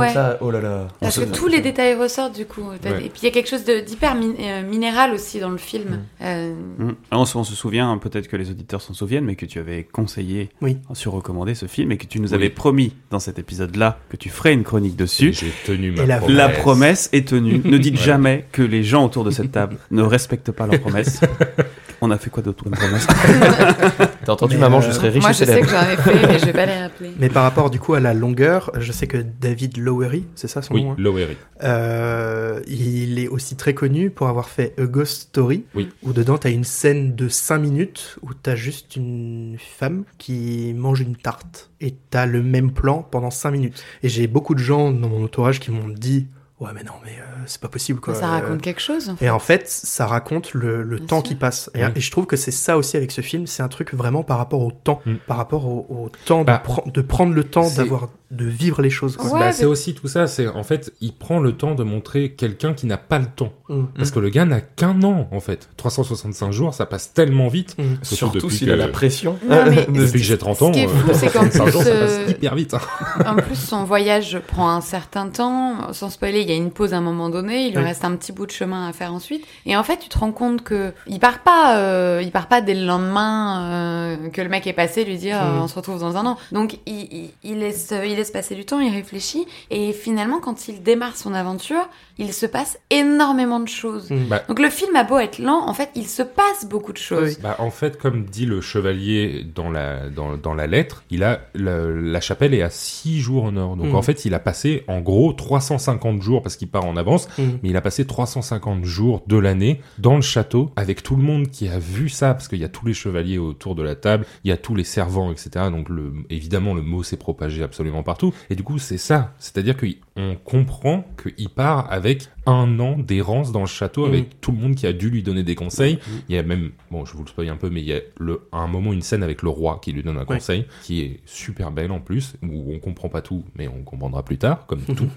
comme ça, oh là là. Parce On que se- tous les détails ressortent du coup. Ouais. Et puis il y a quelque chose d'hyper min- euh, minéral aussi dans le film. Euh, Mm. On, se- on se souvient, peut-être que les auditeurs s'en souviennent, mais que tu avais conseillé, Oui. sur recommandé ce film et que tu nous Oui. avais promis dans cet épisode-là que tu ferais une chronique dessus. J'ai tenu ma Et la- promesse. La promesse est tenue. (laughs) ne dites Ouais. jamais que les gens autour de cette table (laughs) ne respectent pas leurs promesses. On a fait quoi d'autre comme promesse? (laughs) T'as entendu, Mais, maman, euh, je serai riche Moi, et je sais célèbre. que j'en ai fait, mais je vais pas les rappeler. (laughs) Mais par rapport du coup à la longueur, je sais que David Lowery, c'est ça son Oui, nom hein Lowery. Euh, il est aussi très connu pour avoir fait A Ghost Story, Oui. où dedans t'as une scène de 5 minutes où t'as juste une femme qui mange une tarte et t'as le même plan pendant 5 minutes. Et j'ai beaucoup de gens dans mon entourage qui m'ont dit ouais mais non mais euh, c'est pas possible quoi. Ça raconte quelque chose. Et en fait, ça raconte le, temps sûr. qui passe. Et, Oui. et je trouve que c'est ça aussi avec ce film, c'est un truc vraiment par rapport au temps, Mm. par rapport au, au temps Bah, de, pre- de prendre le temps d'avoir de vivre les choses. Ouais, Bah, mais- c'est aussi tout ça. C'est en fait, il prend le temps de montrer quelqu'un qui n'a pas le temps. Mm. Parce que le gars n'a qu'un an en fait. 365 jours, ça passe tellement vite. Mm. Surtout s'il que- a la pression. Non, (laughs) Depuis que j'ai 30 ans, euh, c'est qu'en 65 jours, plus, ça passe euh, hyper vite. hein. En plus, son voyage prend un certain temps. Sans spoiler, il y a une pause à un moment donné. Il lui Oui. reste un petit bout de chemin à faire ensuite. Et en fait, tu te rends compte que il part pas, euh, il part pas dès le lendemain euh, que le mec est passé lui dire euh, on se retrouve dans un an. Donc il, il, il laisse, il laisse passer du temps, il réfléchit. Et finalement, quand il démarre son aventure, il se passe énormément de choses. Mm. Bah, Donc le film a beau être lent, en fait, il se passe beaucoup de choses. Bah, en fait, comme dit le chevalier dans la, dans, dans la lettre, il a, la, la chapelle est à 6 jours au nord. Donc Mm. en fait, il a passé en gros 350 jours parce qu'il part en avance, Mm. mais il a passé 350 jours de l'année dans le château avec tout le monde qui a vu ça parce qu'il y a tous les chevaliers autour de la table, il y a tous les servants, etc. Donc le, évidemment, le mot s'est propagé absolument partout. Et du coup, c'est ça. C'est-à-dire qu'on comprend qu'il part avec avec un an d'errance dans le château Mm. avec tout le monde qui a dû lui donner des conseils. Il y a même, bon, je vous le spoil un peu, mais il y a le, à un moment une scène avec le roi qui lui donne un Ouais. conseil, qui est super belle en plus, où on comprend pas tout, mais on comprendra plus tard, comme (laughs) tout.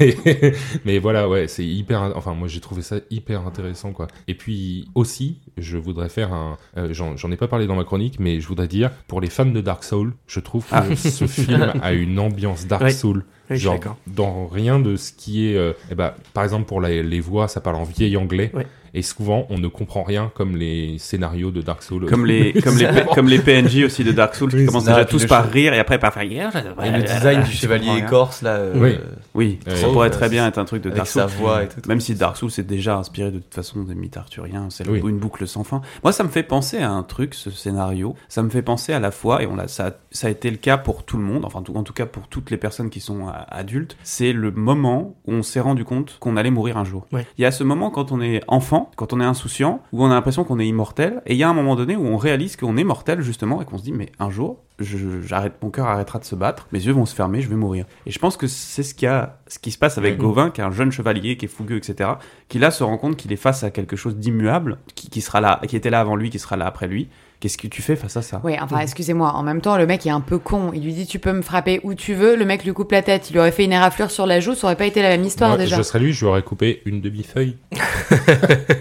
Et- (laughs) mais voilà, ouais, c'est hyper, enfin, moi j'ai trouvé ça hyper intéressant, quoi. Et puis aussi, je voudrais faire un, euh, j'en j'en ai pas parlé dans ma chronique, mais je voudrais dire, pour les fans de Dark Souls, je trouve que Ah. ce (laughs) film a une ambiance Dark Ouais. Souls. Oui, Genre, dans rien de ce qui est, euh, eh ben, par exemple pour les voix, ça parle en vieil anglais. Et souvent on ne comprend rien comme les scénarios de Dark Souls. Comme les, (laughs) comme les, comme les PNJ aussi de Dark Souls qui commencent déjà tous par rire et après par faire. Et le design du chevalier écorce, là. euh, Oui. Oui, ça pourrait très bien être un truc de Dark sa Souls. voix et tout. Même si Dark Souls est déjà inspiré de toute façon des mythes arthuriens, c'est Oui. une boucle sans fin. Moi, ça me fait penser à un truc, ce scénario. Ça me fait penser à la fois, et on l'a, ça, ça a été le cas pour tout le monde, enfin, tout- en tout cas pour toutes les personnes qui sont euh, adultes. C'est le moment où on s'est rendu compte qu'on allait mourir un jour. Il y a ce moment quand on est enfant, quand on est insouciant, où on a l'impression qu'on est immortel, et il y a un moment donné où on réalise qu'on est mortel justement, et qu'on se dit, mais un jour, j'arrête, mon cœur arrêtera de se battre, mes yeux vont se fermer, je vais mourir. Et je pense que c'est ce, qui a, ce qui se passe avec Mhm. Gauvin, qui est un jeune chevalier, qui est fougueux, etc., qui là se rend compte qu'il est face à quelque chose d'immuable, qui, qui sera là, qui était là avant lui, qui sera là après lui. Qu'est-ce que tu fais face à ça Oui, enfin, excusez-moi. En même temps, le mec est un peu con. Il lui dit, tu peux me frapper où tu veux. Le mec lui coupe la tête. Il lui aurait fait une éraflure sur la joue. Ça aurait pas été la même histoire Moi, déjà. je serais lui, je lui aurais coupé une demi-feuille. (laughs)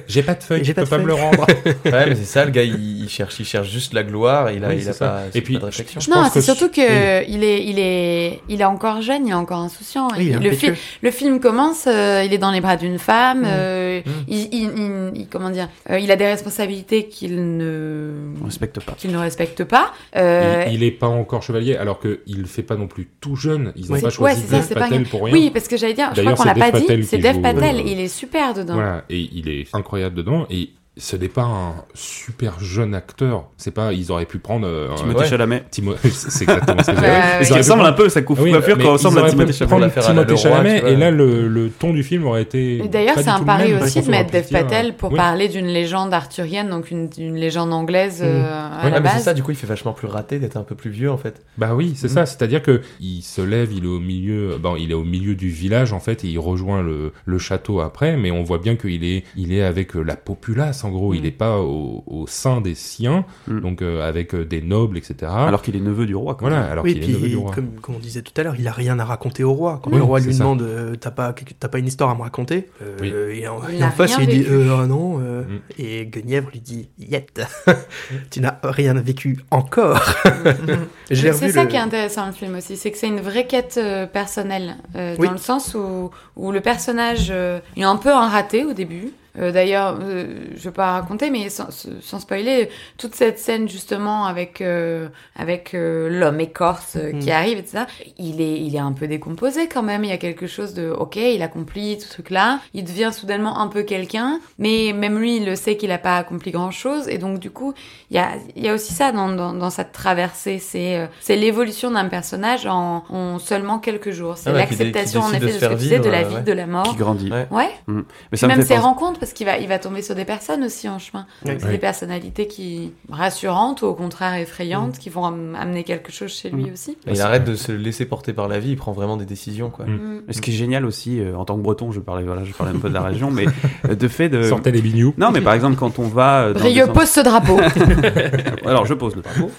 J'ai pas de feuille, je peux pas me le rendre. (laughs) Ouais, mais c'est ça, le gars, il, il cherche, il cherche juste la gloire, il a, Oui, il a pas, Et puis, pas de réflexion. je non, pense c'est surtout je- que il est, il est, il est encore jeune, il est encore insouciant. Oui, il est le, fi- le film commence, euh, il est dans les bras d'une femme. Mm. euh, Mm. Il, il, il- il- comment dire, euh, il a des responsabilités qu'il ne, respecte pas. qu'il ne respecte pas. Euh, Il, il est pas encore chevalier, alors qu'il fait pas non plus tout jeune. Ils ont Oui. pas Ouais, choisi c'est ça, Dev Patel pour rien. oui, parce que j'allais dire, je crois D'ailleurs, qu'on c'est l'a pas dit, c'est Dev joue, Patel. euh, Il est super dedans. Voilà, et il est incroyable dedans. Et ce n'est pas un super jeune acteur. C'est pas, ils auraient pu prendre euh, un- Timothée Ouais. Chalamet. Timo- (laughs) c'est exactement ce que (laughs) auraient pu ressemble prendre- un peu, sa coiffure Oui, coiffure quand ressemble à Timothée Chalamet. Timothée Chalamet, et là le, le ton du film aurait été. Et D'ailleurs, c'est un pari aussi de mettre Dev Patel pour oui. parler d'une légende arthurienne, donc une, une légende anglaise euh, à Ouais, la mais c'est base. ça, du coup, il fait vachement plus raté d'être un peu plus vieux, en fait. Bah oui, c'est Mm. ça. C'est-à-dire que il se lève, il est au milieu, bon, il est au milieu du village en fait, et il rejoint le, le château après. Mais on voit bien qu'il est, il est avec euh, la populace en gros. Il Mm. est pas au, au sein des siens, Mm. donc euh, avec euh, des nobles, etc. Alors qu'il est neveu du roi. quoi. voilà, alors oui, qu'il est puis neveu du roi. comme, comme on disait tout à l'heure, il a rien à raconter au roi. Quand Oui, le roi lui ça. demande euh, t'as pas t'as pas une histoire à me raconter, euh, Oui. et en, Il et en face il dit euh, ah non, euh, Mm. et Guenièvre lui dit yet, (laughs) tu n'as rien vécu encore. (laughs) C'est ça le- qui est intéressant dans le film aussi, c'est que c'est une vraie quête euh, personnelle, euh, Oui. dans le sens où, où le personnage, euh, il est un peu un raté au début, Euh, D'ailleurs, euh, je vais pas raconter, mais sans, sans spoiler, toute cette scène justement avec euh, avec euh, l'homme écorce euh, qui Mm. arrive, etc. Il est il est un peu décomposé quand même. Il y a quelque chose de ok, il accomplit tout ce truc-là. Il devient soudainement un peu quelqu'un, mais même lui, il le sait qu'il a pas accompli grand-chose. Et donc du coup, il y a il y a aussi ça dans dans, dans cette traversée. C'est euh, c'est l'évolution d'un personnage en, en seulement quelques jours. C'est Ah ouais, l'acceptation en effet de, ce que faire tu disais, de la vie, ouais. de la mort. Qui grandit. Ouais. Ouais. Mm. Mais ça me Même fait ses penser- rencontres, parce qu'il va, il va tomber sur des personnes aussi en chemin. C'est des personnalités qui rassurantes ou au contraire effrayantes, qui vont am- amener quelque chose chez lui Mm. aussi. Et il arrête de se laisser porter par la vie, il prend vraiment des décisions, quoi. Mm. Mm. Ce qui est génial aussi, euh, en tant que breton, je parlais, voilà, je parlais un peu de la région, mais euh, de fait de. (laughs) Sortez les bignous. Non, mais par exemple, quand on va. euh, dans Brieux, des en- pose ce drapeau. (laughs) Alors, je pose le drapeau.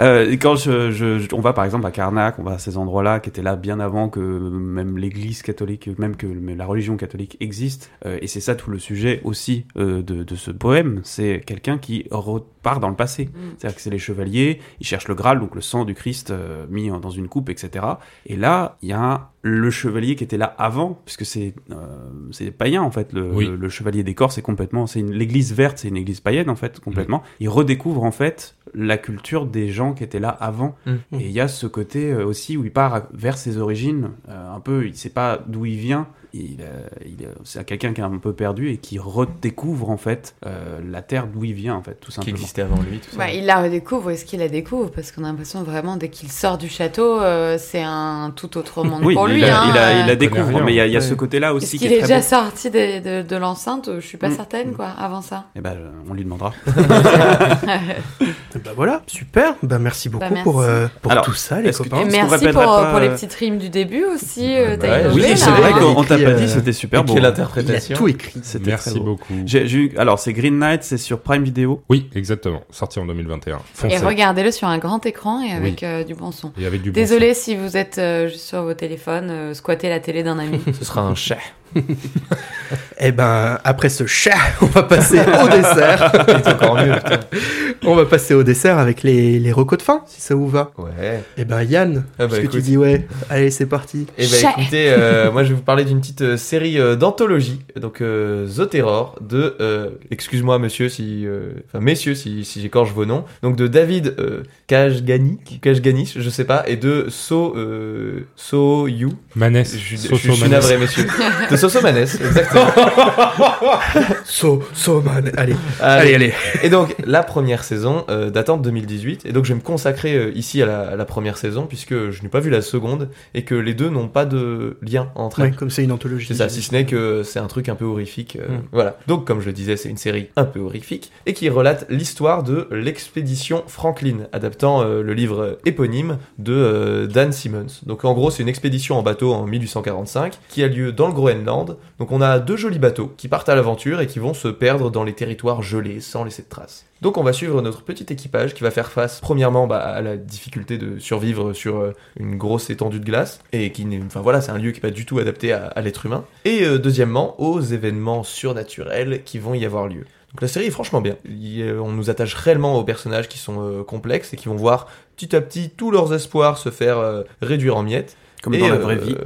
euh, quand je, je- je- on va par exemple à Karnak, on va à ces endroits-là qui étaient là bien avant que même l'Église catholique, même que la religion catholique existe. Euh, et c'est ça tout le sujet aussi euh, de, de ce poème. C'est quelqu'un qui repart dans le passé. Mm. C'est-à-dire que c'est les chevaliers, ils cherchent le Graal, donc le sang du Christ euh, mis en- dans une coupe, etc. Et là, il y a le chevalier qui était là avant, puisque c'est euh, c'est païen en fait. Le, Oui. le, le chevalier des corps, c'est complètement, c'est une- l'église verte, c'est une église païenne en fait, complètement. Il redécouvre en fait la culture des gens qui étaient là avant. Mm. Et il y a ce côté euh, aussi où il part vers ses origines, euh, un peu, il sait pas d'où il vient. Il, euh, il, c'est quelqu'un qui est un peu perdu et qui redécouvre en fait euh, la terre d'où il vient en fait, tout Qui simplement. existait avant lui, tout ça. Bah, il la redécouvre, est-ce qu'il la découvre Parce qu'on a l'impression vraiment, dès qu'il sort du château, euh, c'est un tout autre monde Oui, pour il, lui. hein, il, la, il la découvre, rien. mais il y a, il y a Ouais. ce côté-là Est-ce aussi qui qu'il est, est très déjà beau. sorti de, de, de l'enceinte? Je suis pas Mm. certaine, quoi, avant ça. Eh ben, on lui demandera. Bah (laughs) voilà, super. Bah merci beaucoup Bah, merci. pour, euh, pour Alors, tout ça, les est-ce que copains. Et merci pour, pas, pour les petites rimes du début aussi. bah, Oui, c'est vrai qu'on on t'a Pas euh, dit, c'était super Et beau. Il a l'interprétation tout écrit. C'était Merci très beau. beaucoup. J'ai, j'ai eu- alors, c'est Green Knight, c'est sur Prime Video. Oui, exactement. Sorti en 2021. Et Foncez. regardez-le sur un grand écran et avec euh, du bon son. Et avec du bon Désolé si vous êtes euh, juste sur vos téléphones, euh, squatter la télé d'un ami. (laughs) Ce sera un chat. (laughs) Eh ben, après ce chat, on va passer au (laughs) dessert. C'est encore mieux, putain. on va passer au dessert avec les, les recos de fin, si ça vous va. Ouais. Eh ben, Yann, Ah bah, ce que tu dis, ouais. Allez, c'est parti. Eh ben Chat. écoutez, euh, moi je vais vous parler d'une petite euh, série euh, d'anthologie, donc euh, The Terror, de, euh, excuse-moi monsieur si, euh, enfin messieurs si, si j'écorche vos noms, donc de David euh, Kajgani, Kajgani, je sais pas, et de So, euh, So You, Manès. je, je- Soso je suis navré messieurs, (laughs) de Soso Manès, exactement. (laughs) So, so man. Allez, Allez. allez, allez. Et donc, la première saison euh, datant de 2018. Et donc, je vais me consacrer euh, ici à la, à la première saison, puisque je n'ai pas vu la seconde, et que les deux n'ont pas de lien entre elles. Ouais, comme c'est une anthologie. C'est ça, si ce n'est que c'est un truc un peu horrifique. euh, Mm. Voilà. Donc, comme je le disais, c'est une série un peu horrifique et qui relate l'histoire de l'expédition Franklin, adaptant euh, le livre éponyme de Dan Simmons. Donc, en gros, c'est une expédition en bateau en 1845 qui a lieu dans le Groenland. Donc, on a deux jolis bateaux qui partent à l'aventure et qui vont se perdre dans les territoires gelés sans laisser de traces. Donc, on va suivre notre petit équipage qui va faire face, premièrement, bah, à la difficulté de survivre sur euh, une grosse étendue de glace et qui n'est, enfin voilà, c'est un lieu qui n'est pas du tout adapté à, l'être humain. Et euh, deuxièmement, aux événements surnaturels qui vont y avoir lieu. Donc la série est franchement bien. On nous attache réellement aux personnages qui sont euh, complexes et qui vont voir petit à petit tous leurs espoirs se faire réduire en miettes. Comme Et, dans la euh, vraie vie.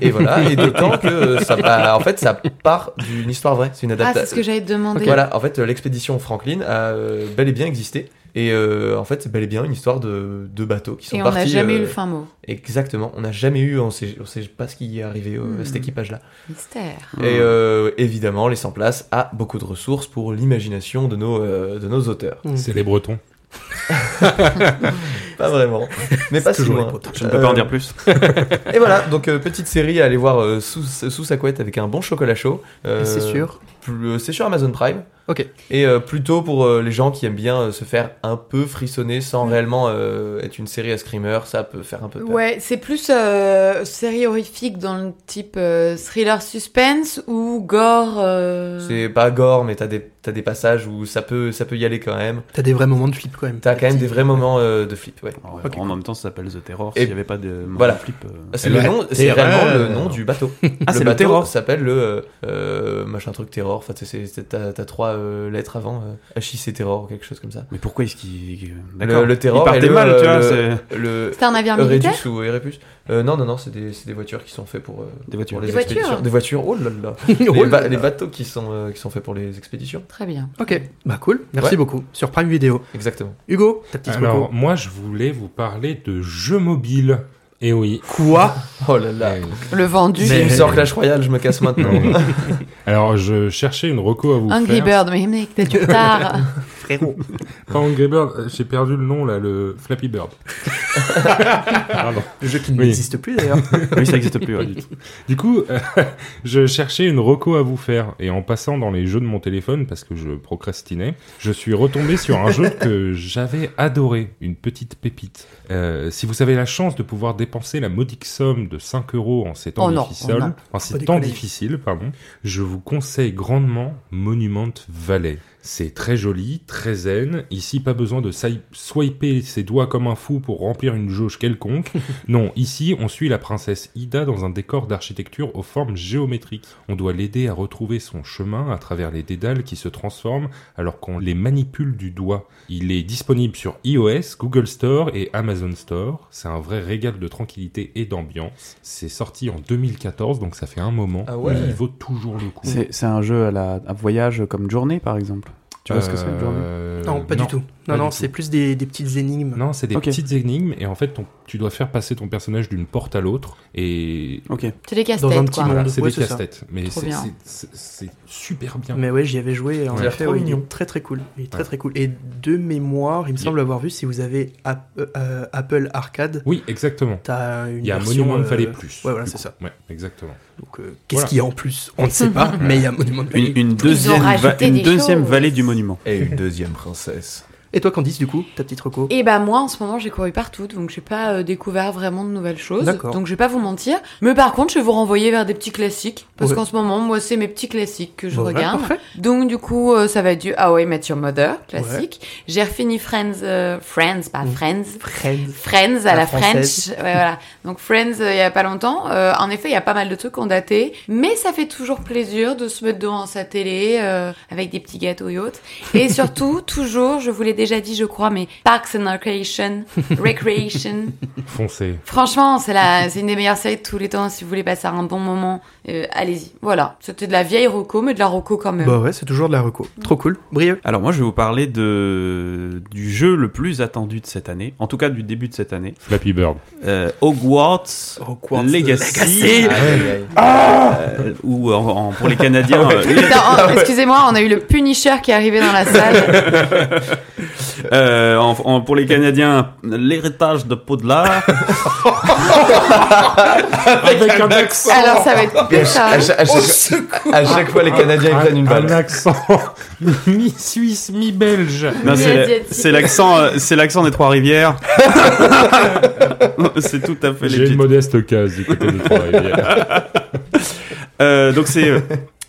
Et voilà, et d'autant que ça, bah, en fait, ça part d'une histoire vraie. C'est une Ah, c'est adaptation. ce que j'allais te demander. Voilà, en fait, l'expédition Franklin a euh, bel et bien existé. Et euh, en fait, c'est bel et bien une histoire de bateaux qui sont Et on partis. n'a jamais euh, eu le fin mot. Exactement, on n'a jamais eu, on sait, on sait pas ce qui est arrivé euh, à Hmm. cet équipage-là. Mystère. Et euh, évidemment, laissant place à beaucoup de ressources pour l'imagination de nos, euh, de nos auteurs. C'est les Bretons. (laughs) Pas vraiment, mais pas si loin. Je ne peux pas en Euh, dire plus. Et voilà, donc euh, petite série à aller voir euh, sous, sous sa couette avec un bon chocolat chaud. Euh, C'est sûr. euh, C'est sur Amazon Prime. Ok. Et euh, plutôt pour euh, les gens qui aiment bien euh, se faire un peu frissonner sans Mm. réellement euh, être une série à screamer, ça peut faire un peu peur. Ouais, c'est plus euh, série horrifique dans le type euh, thriller suspense ou gore. euh, C'est pas gore, mais t'as des, t'as des passages où ça peut, ça peut y aller quand même. T'as des vrais moments de flip quand même. T'as quand même des vrais moments euh, de flip, ouais. En même temps, ça s'appelle The Terror. S'il n'y avait pas de moment voilà. flip. euh, C'est le nom, c'est réellement le nom du bateau. (laughs) Ah, c'est le bateau Terror. s'appelle le euh, machin truc Terror. Enfin, t'as t'as trois euh, lettres avant, HIC Terror, quelque chose comme ça. Mais pourquoi est-ce qu'il. Le, le Terror Il partait le, mal, tu vois. C'était un navire militaire Euredus ou Erepus euh, Non, non, non, c'est des, c'est des voitures qui sont faites pour, euh, Des voitures. pour les Des voitures. Des voitures, oh là là. (laughs) Oh les, bateaux qui sont, euh, qui sont faits pour les expéditions. Très bien. Ok, bah cool, merci Ouais. beaucoup. Sur Prime Video. Exactement. Hugo, ta petite Alors, moi, je voulais vous parler de jeux mobiles. Et oui. Quoi (laughs) Oh là là. Eh oui. Le vendu. Si me sort Clash Royale, je me casse maintenant. (laughs) Alors, je cherchais une reco à vous Angry faire. Bird, mais mec, t'es du retard. (laughs) Frérot. Pas Angry Bird, euh, j'ai perdu le nom là, le Flappy Bird. (laughs) Pardon. Le jeu qui Oui. n'existe plus d'ailleurs. Oui, ça n'existe plus. ouais, du tout. Du coup, euh, (laughs) je cherchais une reco à vous faire et en passant dans les jeux de mon téléphone parce que je procrastinais, je suis retombé sur un jeu que j'avais adoré, une petite pépite. Euh, si vous avez la chance de pouvoir dépenser la modique somme de 5 euros en ces temps Oh non, difficiles, oh en ces temps difficiles, pardon, je vous conseille grandement Monument Valley. C'est très joli, très zen. Ici, pas besoin de swi- swiper ses doigts comme un fou pour remplir une jauge quelconque. (laughs) Non, ici, on suit la princesse Ida dans un décor d'architecture aux formes géométriques. On doit l'aider à retrouver son chemin à travers les dédales qui se transforment alors qu'on les manipule du doigt. Il est disponible sur iOS, Google Store et Amazon Store. C'est un vrai régal de tranquillité et d'ambiance. C'est sorti en 2014, donc ça fait un moment. Ah ouais. mais il vaut toujours le coup. C'est c'est un jeu à, la, à voyage comme Journée, par exemple. Tu vois ce que c'est, Journée Euh, non, pas du tout. pas Non, non, c'est plus des, des petites énigmes. Non, c'est des petites énigmes et en fait, ton- tu dois faire passer ton personnage d'une porte à l'autre et Ok. C'est des casse-têtes, quoi. voilà, c'est Ouais, des casse-têtes. Mais c'est- super bien. Mais ouais, j'y avais joué en effet, ouais, mignon. très très cool. Il est très Ouais. très cool. Et de mémoire, il me semble avoir vu si vous avez App- euh, Apple Arcade, Oui, exactement. une Il y a version, Monument euh, Valley Plus. Ouais, voilà, c'est ça. Ouais, exactement. Donc, euh, qu'est-ce Voilà. qu'il y a en plus? On ne sait pas, mais il y a Monument Valley. Une, une deuxième, une deuxième vallée du monument. Et une deuxième princesse. Et toi, Candice, du coup, ta petite reco Et bah moi en ce moment j'ai couru partout donc j'ai pas euh, découvert vraiment de nouvelles choses. D'accord. Donc je vais pas vous mentir. Mais par contre je vais vous renvoyer vers des petits classiques. Parce Ouais. qu'en ce moment moi c'est mes petits classiques que je Bon, ouais, regarde. parfait. Donc du coup euh, ça va être du How I Met Your Mother classique. J'ai refini Friends, euh, Friends pas Mm. Friends. Friends. Friends à La la. French. Ouais, voilà. Donc Friends euh, il y a pas longtemps. Euh, en effet, il y a pas mal de trucs qui ont daté, mais ça fait toujours plaisir de se mettre devant sa télé euh, avec des petits gâteaux et autres. Et (laughs) surtout, toujours, je vous l'ai déjà dit, je crois, mais Parks and Recreation, (laughs) Recreation. Foncez. Franchement, c'est la, c'est une des meilleures séries de tous les temps. Si vous voulez passer un bon moment, euh, allez-y. Voilà. C'était de la vieille roco, mais de la roco quand même. Bah ouais, c'est toujours de la reco. Trop cool. Brieux. Alors moi je vais vous parler de du jeu le plus attendu de cette année, en tout cas du début de cette année, Flappy Bird. euh, Hogwarts Hogwarts Legacy, Legacy. Aïe, aïe, aïe. euh, ou en- en- pour les Canadiens euh, Attends, (laughs) oh, excusez-moi, on a eu le Punisher qui est arrivé dans la salle. (laughs) euh, en- en- pour les Canadiens l'héritage de Poudlard. (laughs) Avec un accent. Alors ça va être coupé ça. À, cha- à chaque, à chaque fois, les Canadiens ils prennent une Un balle. accent mi-suisse, mi-belge. Non, c'est Asiatique. c'est l'accent, euh, c'est l'accent des Trois-Rivières. (laughs) c'est tout à fait J'ai une modeste case du côté de Trois-Rivières. Euh, donc c'est euh,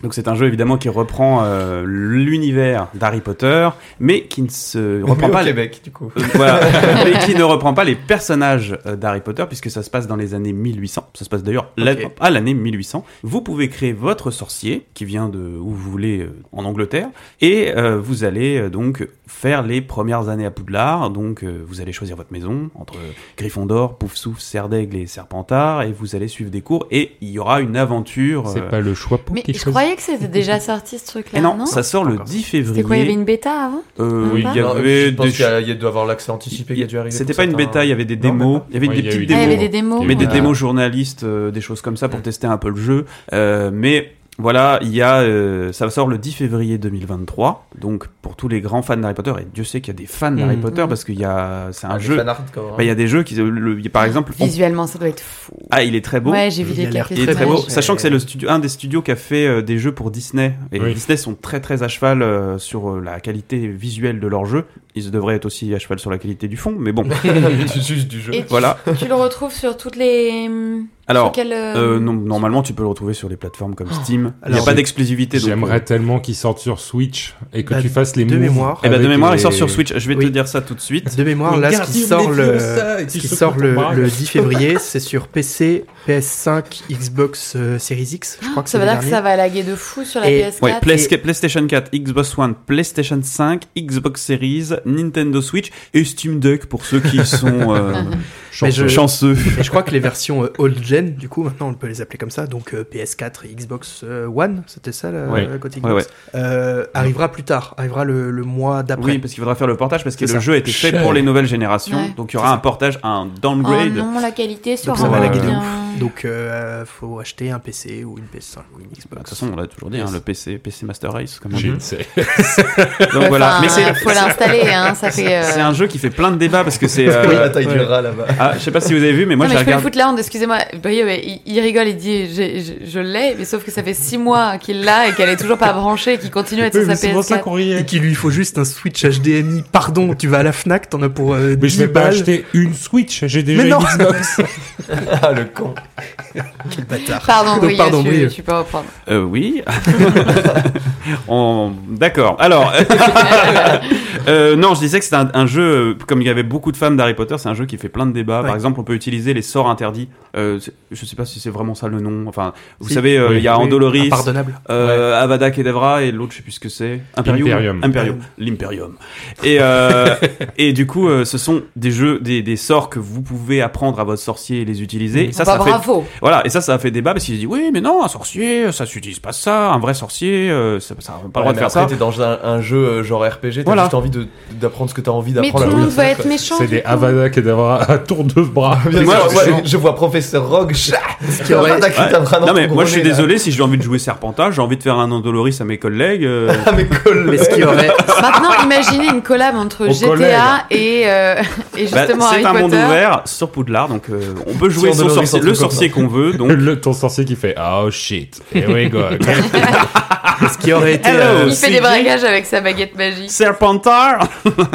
donc c'est un jeu évidemment qui reprend euh, l'univers d'Harry Potter, mais qui ne se reprend Mais pas au les- Québec, du coup. Euh, voilà, (laughs) mais qui ne reprend pas les personnages euh, d'Harry Potter puisque ça se passe dans les années 1800. Ça se passe d'ailleurs à l'année 1800. Vous pouvez créer votre sorcier qui vient de où vous voulez euh, en Angleterre et euh, vous allez euh, donc faire les premières années à Poudlard. Donc euh, vous allez choisir votre maison entre Gryffondor, Poufsouffle, Serdaigle et Serpentard et vous allez suivre des cours et il y aura une aventure. C'est pas le choix pour Mais qui je choisit. Croyais que c'était déjà sorti ce truc-là. et non, non ça sort le Encore. 10 février. C'était quoi Il y avait une bêta avant Euh, Oui, il y avait je pense des qu'il y a- il y a- doit avoir l'accès anticipé qui a dû arriver. C'était pas une bêta, il y avait des démos, il y avait des petites Ah, il y démos. avait des démos. mais des démos journalistes, euh, des choses comme ça pour tester un peu le jeu. Euh, mais voilà, il y a, euh, ça sort le 10 février 2023. Donc pour tous les grands fans d'Harry Potter, et Dieu sait qu'il y a des fans d'Harry Mm. Potter parce qu'il y a, c'est un Ah, jeu. hein. Bah, il y a des jeux qui, le- le- par exemple, on- Visuellement, ça doit être fou. ah, il est très beau. Ouais, j'ai vu des Il est très beau, images. sachant que c'est le studio, un des studios qui a fait euh, des jeux pour Disney. Et Oui. Disney sont très très à cheval euh, sur euh, la qualité visuelle de leurs jeux. Ils devraient être aussi à cheval sur la qualité du fond, mais bon, (laughs) Juste du jeu. Et tu- voilà. Tu le retrouves sur toutes les. Alors, quel, euh, euh, non, normalement, tu peux le retrouver sur les plateformes comme Steam. Il n'y a pas d'exclusivité. J'aimerais euh, tellement qu'il sorte sur Switch et que Bah, tu fasses les de mémoire. Eh ben, de mémoire, il sort sur Switch. Je vais Oui. te dire ça tout de suite. De mémoire, là, ce qui sort, ce qui le 10 février, c'est sur PC, PS5, Xbox euh, Series X. Je crois que Ça c'est veut le dire que dernier. ça va laguer de fou sur la Et- PS4. Ouais, Play- Et- PlayStation 4, Xbox One, PlayStation 5, Xbox Series, Nintendo Switch et Steam Deck pour ceux qui (laughs) sont euh, Mais je- chanceux. Et je crois que les versions euh, old gen, du coup, maintenant on peut les appeler comme ça, donc euh, PS4 et Xbox euh, One, c'était ça le Ouais. côté Xbox, euh, arrivera plus tard, arrivera le, le mois d'après. Oui, parce qu'il faudra faire le portage parce que le ça. jeu a été fait pour les nouvelles générations. Ouais. Donc il y aura un portage, un Oh downgrade. non, la qualité Donc ça va la bien. guider. Donc euh, faut acheter un PC ou une PS5 ou une Bah, De Xbox. toute façon, on l'a toujours dit, hein, le PC, PC Master Race. Comme on dit. (laughs) Donc voilà. enfin, Mais c'est faut l'installer, hein, ça fait. euh, c'est un jeu qui fait plein de débats parce que c'est. euh, (laughs) Oui, la taille du rat là-bas. ah, je sais pas si vous avez vu, mais moi non, mais je peux le regardé. foutre là, on- excusez-moi. Il, il rigole, il dit je, je l'ai, mais sauf que ça fait six mois qu'il l'a et qu'elle est toujours pas branchée et qu'il continue à être Oui, sur sa c'est pour ça PS4. qu'on Et qu'il lui faut juste un Switch HDMI. Pardon, tu vas à la Fnac, t'en as pour euh, Mais 10 je vais pas acheter une Switch, j'ai déjà Mais une non. Xbox. (laughs) Ah, le con. (laughs) Quel bâtard. Pardon, Donc, Brio, pardon, tu, Brio. tu peux reprendre. Euh, oui. (laughs) On- D'accord. Alors, (laughs) euh, non, je disais que c'était un, un jeu, comme il y avait beaucoup de fans d'Harry Potter, c'est un jeu qui fait plein de débats. Ouais. Par exemple, on peut utiliser les sorts interdits. Euh, c'est- je sais pas si c'est vraiment ça le nom. Enfin, vous Si. savez, euh, Oui. il y a Oui, Andoloris, Impardonnable. euh, Avada Kedavra et l'autre, je sais plus ce que c'est. Imperium. Imperium. Imperium. L'Imperium. Et, euh, et du coup, euh, ce sont des jeux, des, des sorts que vous pouvez apprendre à votre sorcier et les utiliser. Et ça, ça fait bravo. voilà, et ça, ça a fait débat parce qu'ils disent oui, mais non, un sorcier, ça s'utilise pas ça, un vrai sorcier, euh, ça, ça a pas le droit de mais faire après, ça. t'es dans un, un jeu euh, genre RPG, t'as Voilà. juste envie de- d'apprendre ce que t'as envie Mais d'apprendre. tout à le monde va être méchant. C'est des coup. Avada Kedavra à tour de bras. (laughs) Bien Moi, sûr, je ouais, suis- je vois professeur Rogue. qui aurait- Avada Kedavra dans Non mais moi je suis désolé si j'ai envie de jouer Serpentard, j'ai envie de faire un Andoloris à mes collègues. euh, (laughs) Ah, mes collègues. Mais qui Maintenant, imaginez une collab entre. GTA et, bah, justement c'est un monde ouvert sur Poudlard, donc on peut jouer Sur sorcier- le copains. Sorcier qu'on veut. Donc Le, ton sorcier qui fait Oh shit, here we go. (laughs) ce qui aurait été, Hello. euh, Il fait des bragages avec sa baguette magique. Serpentard.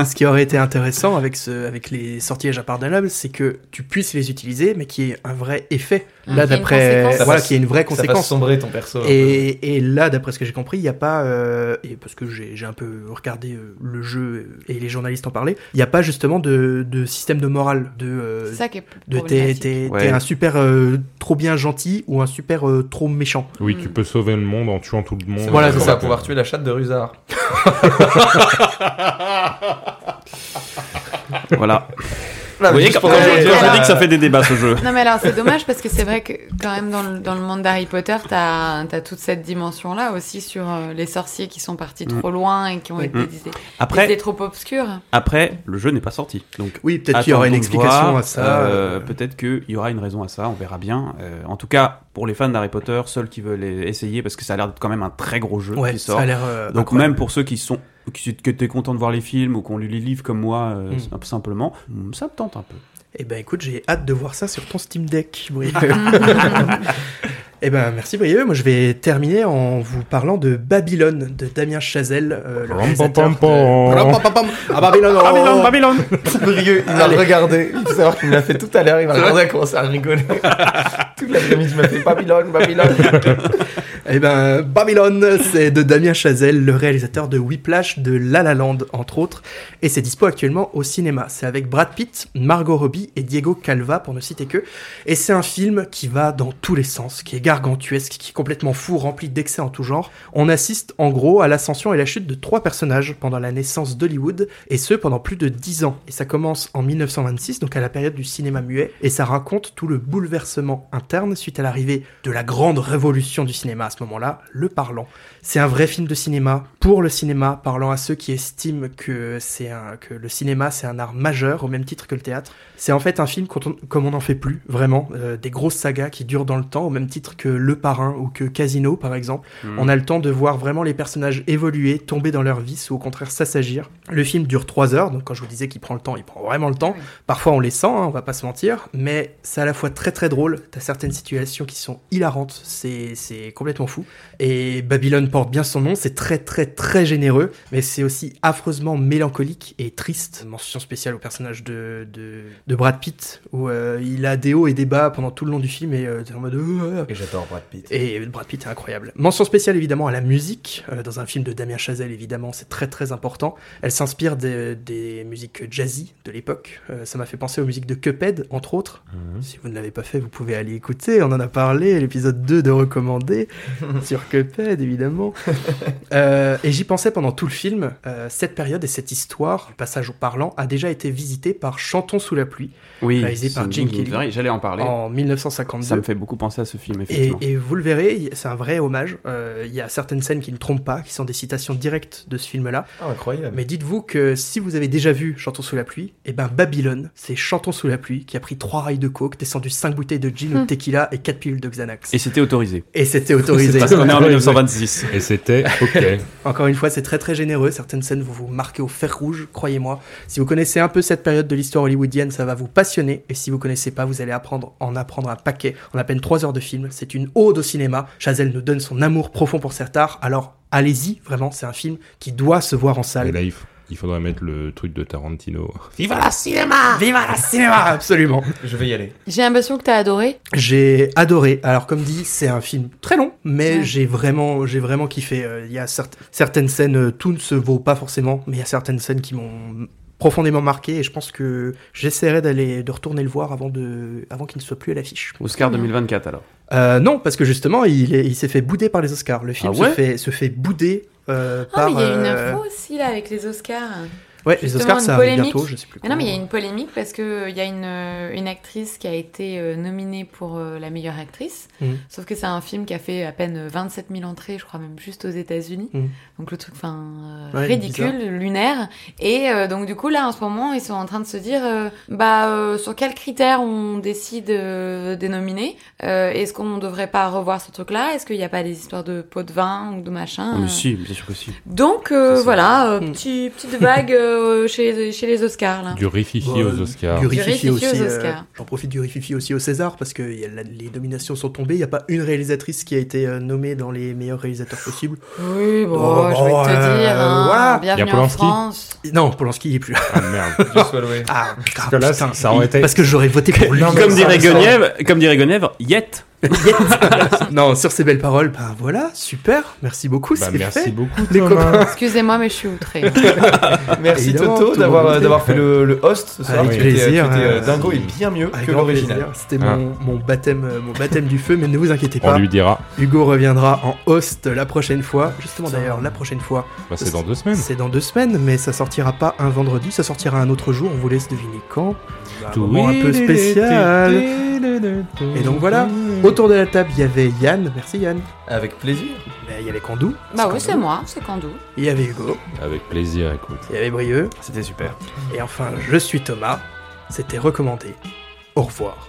ce qui aurait été intéressant avec ce, avec les sortilèges impardonnables, c'est que tu puisses les utiliser, mais qu'il y ait un vrai effet. Mmh. Là, d'après, conséquence. voilà, qu'il y ait une vraie Ça fasse conséquence. sombrer ton perso. Et, et là, d'après ce que j'ai compris, il n'y a pas, euh, et parce que j'ai j'ai un peu regardé euh, le jeu et les journalistes en parlaient, il n'y a pas justement de, de système de morale, de, euh, C'est ça qui est de t'es Ouais. t'es un super euh, trop bien gentil ou un super euh, trop méchant. Oui, tu peux sauver le monde en tuant tout le monde. Voilà, c'est ça, pouvoir tuer la chatte de Rusard. (laughs) voilà. Vous voyez quand, je dis que ça fait des débats ce jeu. Non mais alors c'est dommage parce que c'est vrai que quand même dans le, dans le monde d'Harry Potter t'as as toute cette dimension là aussi sur euh, les sorciers qui sont partis trop loin et qui ont été Mm. des, des Après, idées trop obscures. après, le jeu n'est pas sorti, donc. Oui, peut-être qu'il y aura une explication voir. à ça. Euh, euh, Peut-être qu'il y aura une raison à ça, on verra bien. Euh, en tout cas, pour les fans d'Harry Potter, seuls qui veulent essayer, parce que ça a l'air d'être quand même un très gros jeu ouais, qui ça sort. a l'air. euh, Donc incroyable. même pour ceux qui sont qui, qui étaient contents de voir les films ou qui ont lu les livres comme moi, euh, Mm. un peu simplement, mm, ça me tente un peu. Eh ben écoute, j'ai hâte de voir ça sur ton Steam Deck, Brieux. (laughs) (laughs) Eh ben merci Brieux. Moi je vais terminer en vous parlant de Babylone de Damien Chazelle, euh, le réalisateur de-. Ah Babylone. oh. Babylone, Babylone (laughs) Brieux, il m'a Allez. regardé. Il faut savoir qu'il me l'a fait tout à l'heure. Il m'a regardé à commencer à rigoler. Toute fait Babylone, Babylone. (laughs) Eh ben, Babylone, c'est de Damien Chazelle, le réalisateur de Whiplash, de La La Land, entre autres, et c'est dispo actuellement au cinéma. C'est avec Brad Pitt, Margot Robbie et Diego Calva, pour ne citer que. Et c'est un film qui va dans tous les sens, qui est gargantuesque, qui est complètement fou, rempli d'excès en tout genre. On assiste, en gros, à l'ascension et la chute de trois personnages pendant la naissance d'Hollywood, et ce, pendant plus de dix ans. Et ça commence en 1926, donc à la période du cinéma muet, et ça raconte tout le bouleversement interne suite à l'arrivée de la grande révolution du cinéma à ce moment-là, le parlant. C'est un vrai film de cinéma, pour le cinéma, parlant à ceux qui estiment que, c'est un, que le cinéma c'est un art majeur, au même titre que le théâtre. C'est en fait un film on- comme on n'en fait plus, vraiment, euh, des grosses sagas qui durent dans le temps, au même titre que Le Parrain ou que Casino par exemple. On a le temps de voir vraiment les personnages évoluer, tomber dans leur vice ou au contraire s'assagir. Le film dure 3 heures, donc quand je vous disais qu'il prend le temps, il prend vraiment le temps. Parfois on les sent, hein, on va pas se mentir, mais c'est à la fois très très drôle. T'as certaines situations qui sont hilarantes, c'est complètement fou. Et Babylone porte bien son nom, c'est très très très généreux, mais c'est aussi affreusement mélancolique et triste. Mention spéciale au personnage de, de, de Brad Pitt, où euh, il a des hauts et des bas pendant tout le long du film, et euh, t'es en mode... euh, Et j'adore Brad Pitt. et Brad Pitt est incroyable. Mention spéciale évidemment à la musique. Euh, dans un film de Damien Chazelle, évidemment, c'est très très important. Elle s'inspire des, des musiques jazzy de l'époque. Ça m'a fait penser aux musiques de Cuphead, entre autres. Mhm. Si vous ne l'avez pas fait, vous pouvez aller écouter. On en a parlé, l'épisode 2 de Recommandé (laughs) sur Cuphead, évidemment. (laughs) Euh, et j'y pensais pendant tout le film. Euh, cette période et cette histoire, le passage au parlant, a déjà été visité par Chantons sous la pluie Oui, Réalisé par une- Kelly. J'allais en parler. en 1952. Ça me fait beaucoup penser à ce film, Et, effectivement. et vous le verrez, c'est un vrai hommage. Euh, Il y a certaines scènes qui ne trompent pas, qui sont des citations directes de ce film-là. Ah, incroyable. Mais dites-vous que si vous avez déjà vu Chantons sous la pluie, et ben Babylone, c'est Chantons sous la pluie qui a pris trois rails de coke, descendu cinq bouteilles de gin de (laughs) tequila et quatre pilules de Xanax. Et c'était autorisé. Et c'était autorisé. Parce qu'on est en (laughs) 1926. Et c'était ok. (laughs) Encore une fois, c'est très très généreux. Certaines scènes vont vous marquer au fer rouge, croyez-moi. Si vous connaissez un peu cette période de l'histoire hollywoodienne, ça va vous passionner. Et si vous connaissez pas, vous allez apprendre en apprendre un paquet en à peine 3 heures de film. C'est une ode au cinéma. Chazelle nous donne son amour profond pour cet art. Alors allez-y, vraiment, c'est un film qui doit se voir en Et salle. là, il, f- il faudrait mettre le truc de Tarantino. (laughs) Viva la cinéma Viva la cinéma (laughs) Absolument. Je vais y aller. J'ai l'impression que t'as adoré. J'ai adoré. Alors comme dit, c'est un film très long, mais Ouais. j'ai vraiment, j'ai vraiment kiffé. Euh, Il y a certes- certaines scènes, euh, tout ne se vaut pas forcément, mais il y a certaines scènes qui m'ont profondément marqué et je pense que j'essaierai d'aller de retourner le voir avant de, avant qu'il ne soit plus à l'affiche. Oscar 2024, alors. Euh, non, parce que justement, il, est- il s'est fait bouder par les Oscars. Le film Ah ouais? se fait, se fait bouder. Euh, Ah, par, mais il y a une euh, info aussi là avec les Oscars. Ouais, les justement, Oscars, ça arrive bientôt, je sais plus. Mais non, mais il y a une polémique parce que il y a une, euh, une actrice qui a été euh, nominée pour euh, la meilleure actrice. Mhm. Sauf que c'est un film qui a fait à peine 27 000 entrées, je crois même juste aux États-Unis. Mhm. Donc le truc, enfin, euh, Ouais, ridicule, lunaire. Et euh, donc du coup là, en ce moment, ils sont en train de se dire, euh, bah euh, sur quels critères on décide euh, des nominés Euh, Est-ce qu'on devrait pas revoir ce truc-là? Est-ce qu'il n'y a pas des histoires de pots de vin ou de machin? Oh, mais Euh, si, bien sûr que si. Donc euh, Ça, voilà, euh, Mm. petit, petite vague euh, chez, chez les Oscars là. Du rififi Bon, aux Oscars. Du rififi rififi aussi. aux euh, Oscars. J'en profite du rififi aussi au César parce que il y a la- les nominations sont tombées. Il n'y a pas une réalisatrice qui a été euh, nommée dans les meilleurs réalisateurs possibles. Oui, bon, Oh, je vais te euh, dire, hein, voilà. Y a bienvenue en Polanski? France. Non, Polanski il est plus là. Ah merde. (laughs) Ah, Parce que là, ça, ça aurait été. Parce que j'aurais voté pour lui. Comme dirait Guenièvre, comme dirait Guenièvre, Yet. (laughs) non, sur ces belles paroles, ben voilà, super, merci beaucoup, Bah, merci fait. beaucoup, Les. Excusez-moi, mais je suis outrée. (laughs) Merci Évidemment, Toto d'avoir d'avoir fait. le, le host ce soir. Avec tu étais, plaisir, tu étais, euh, dingo et bien mieux Avec que l'original. C'était Ah. mon, mon baptême, euh, mon baptême du feu, mais ne vous inquiétez On pas. lui dira. Hugo reviendra en host la prochaine fois. Justement d'ailleurs, la prochaine fois, Bah, c'est dans deux semaines. c'est dans deux semaines, mais ça sortira pas un vendredi, ça sortira un autre jour. On vous laisse deviner quand. Un moment un peu spécial. Et donc voilà, autour de la table, il y avait Yann, merci Yann. Avec plaisir. Mais il y avait Kandou. bah oui, c'est moi, c'est Kandou. Il y avait Hugo, Avec plaisir, écoute. il y avait Brieux. C'était super. Et enfin, je suis Thomas. C'était recommandé. Au revoir.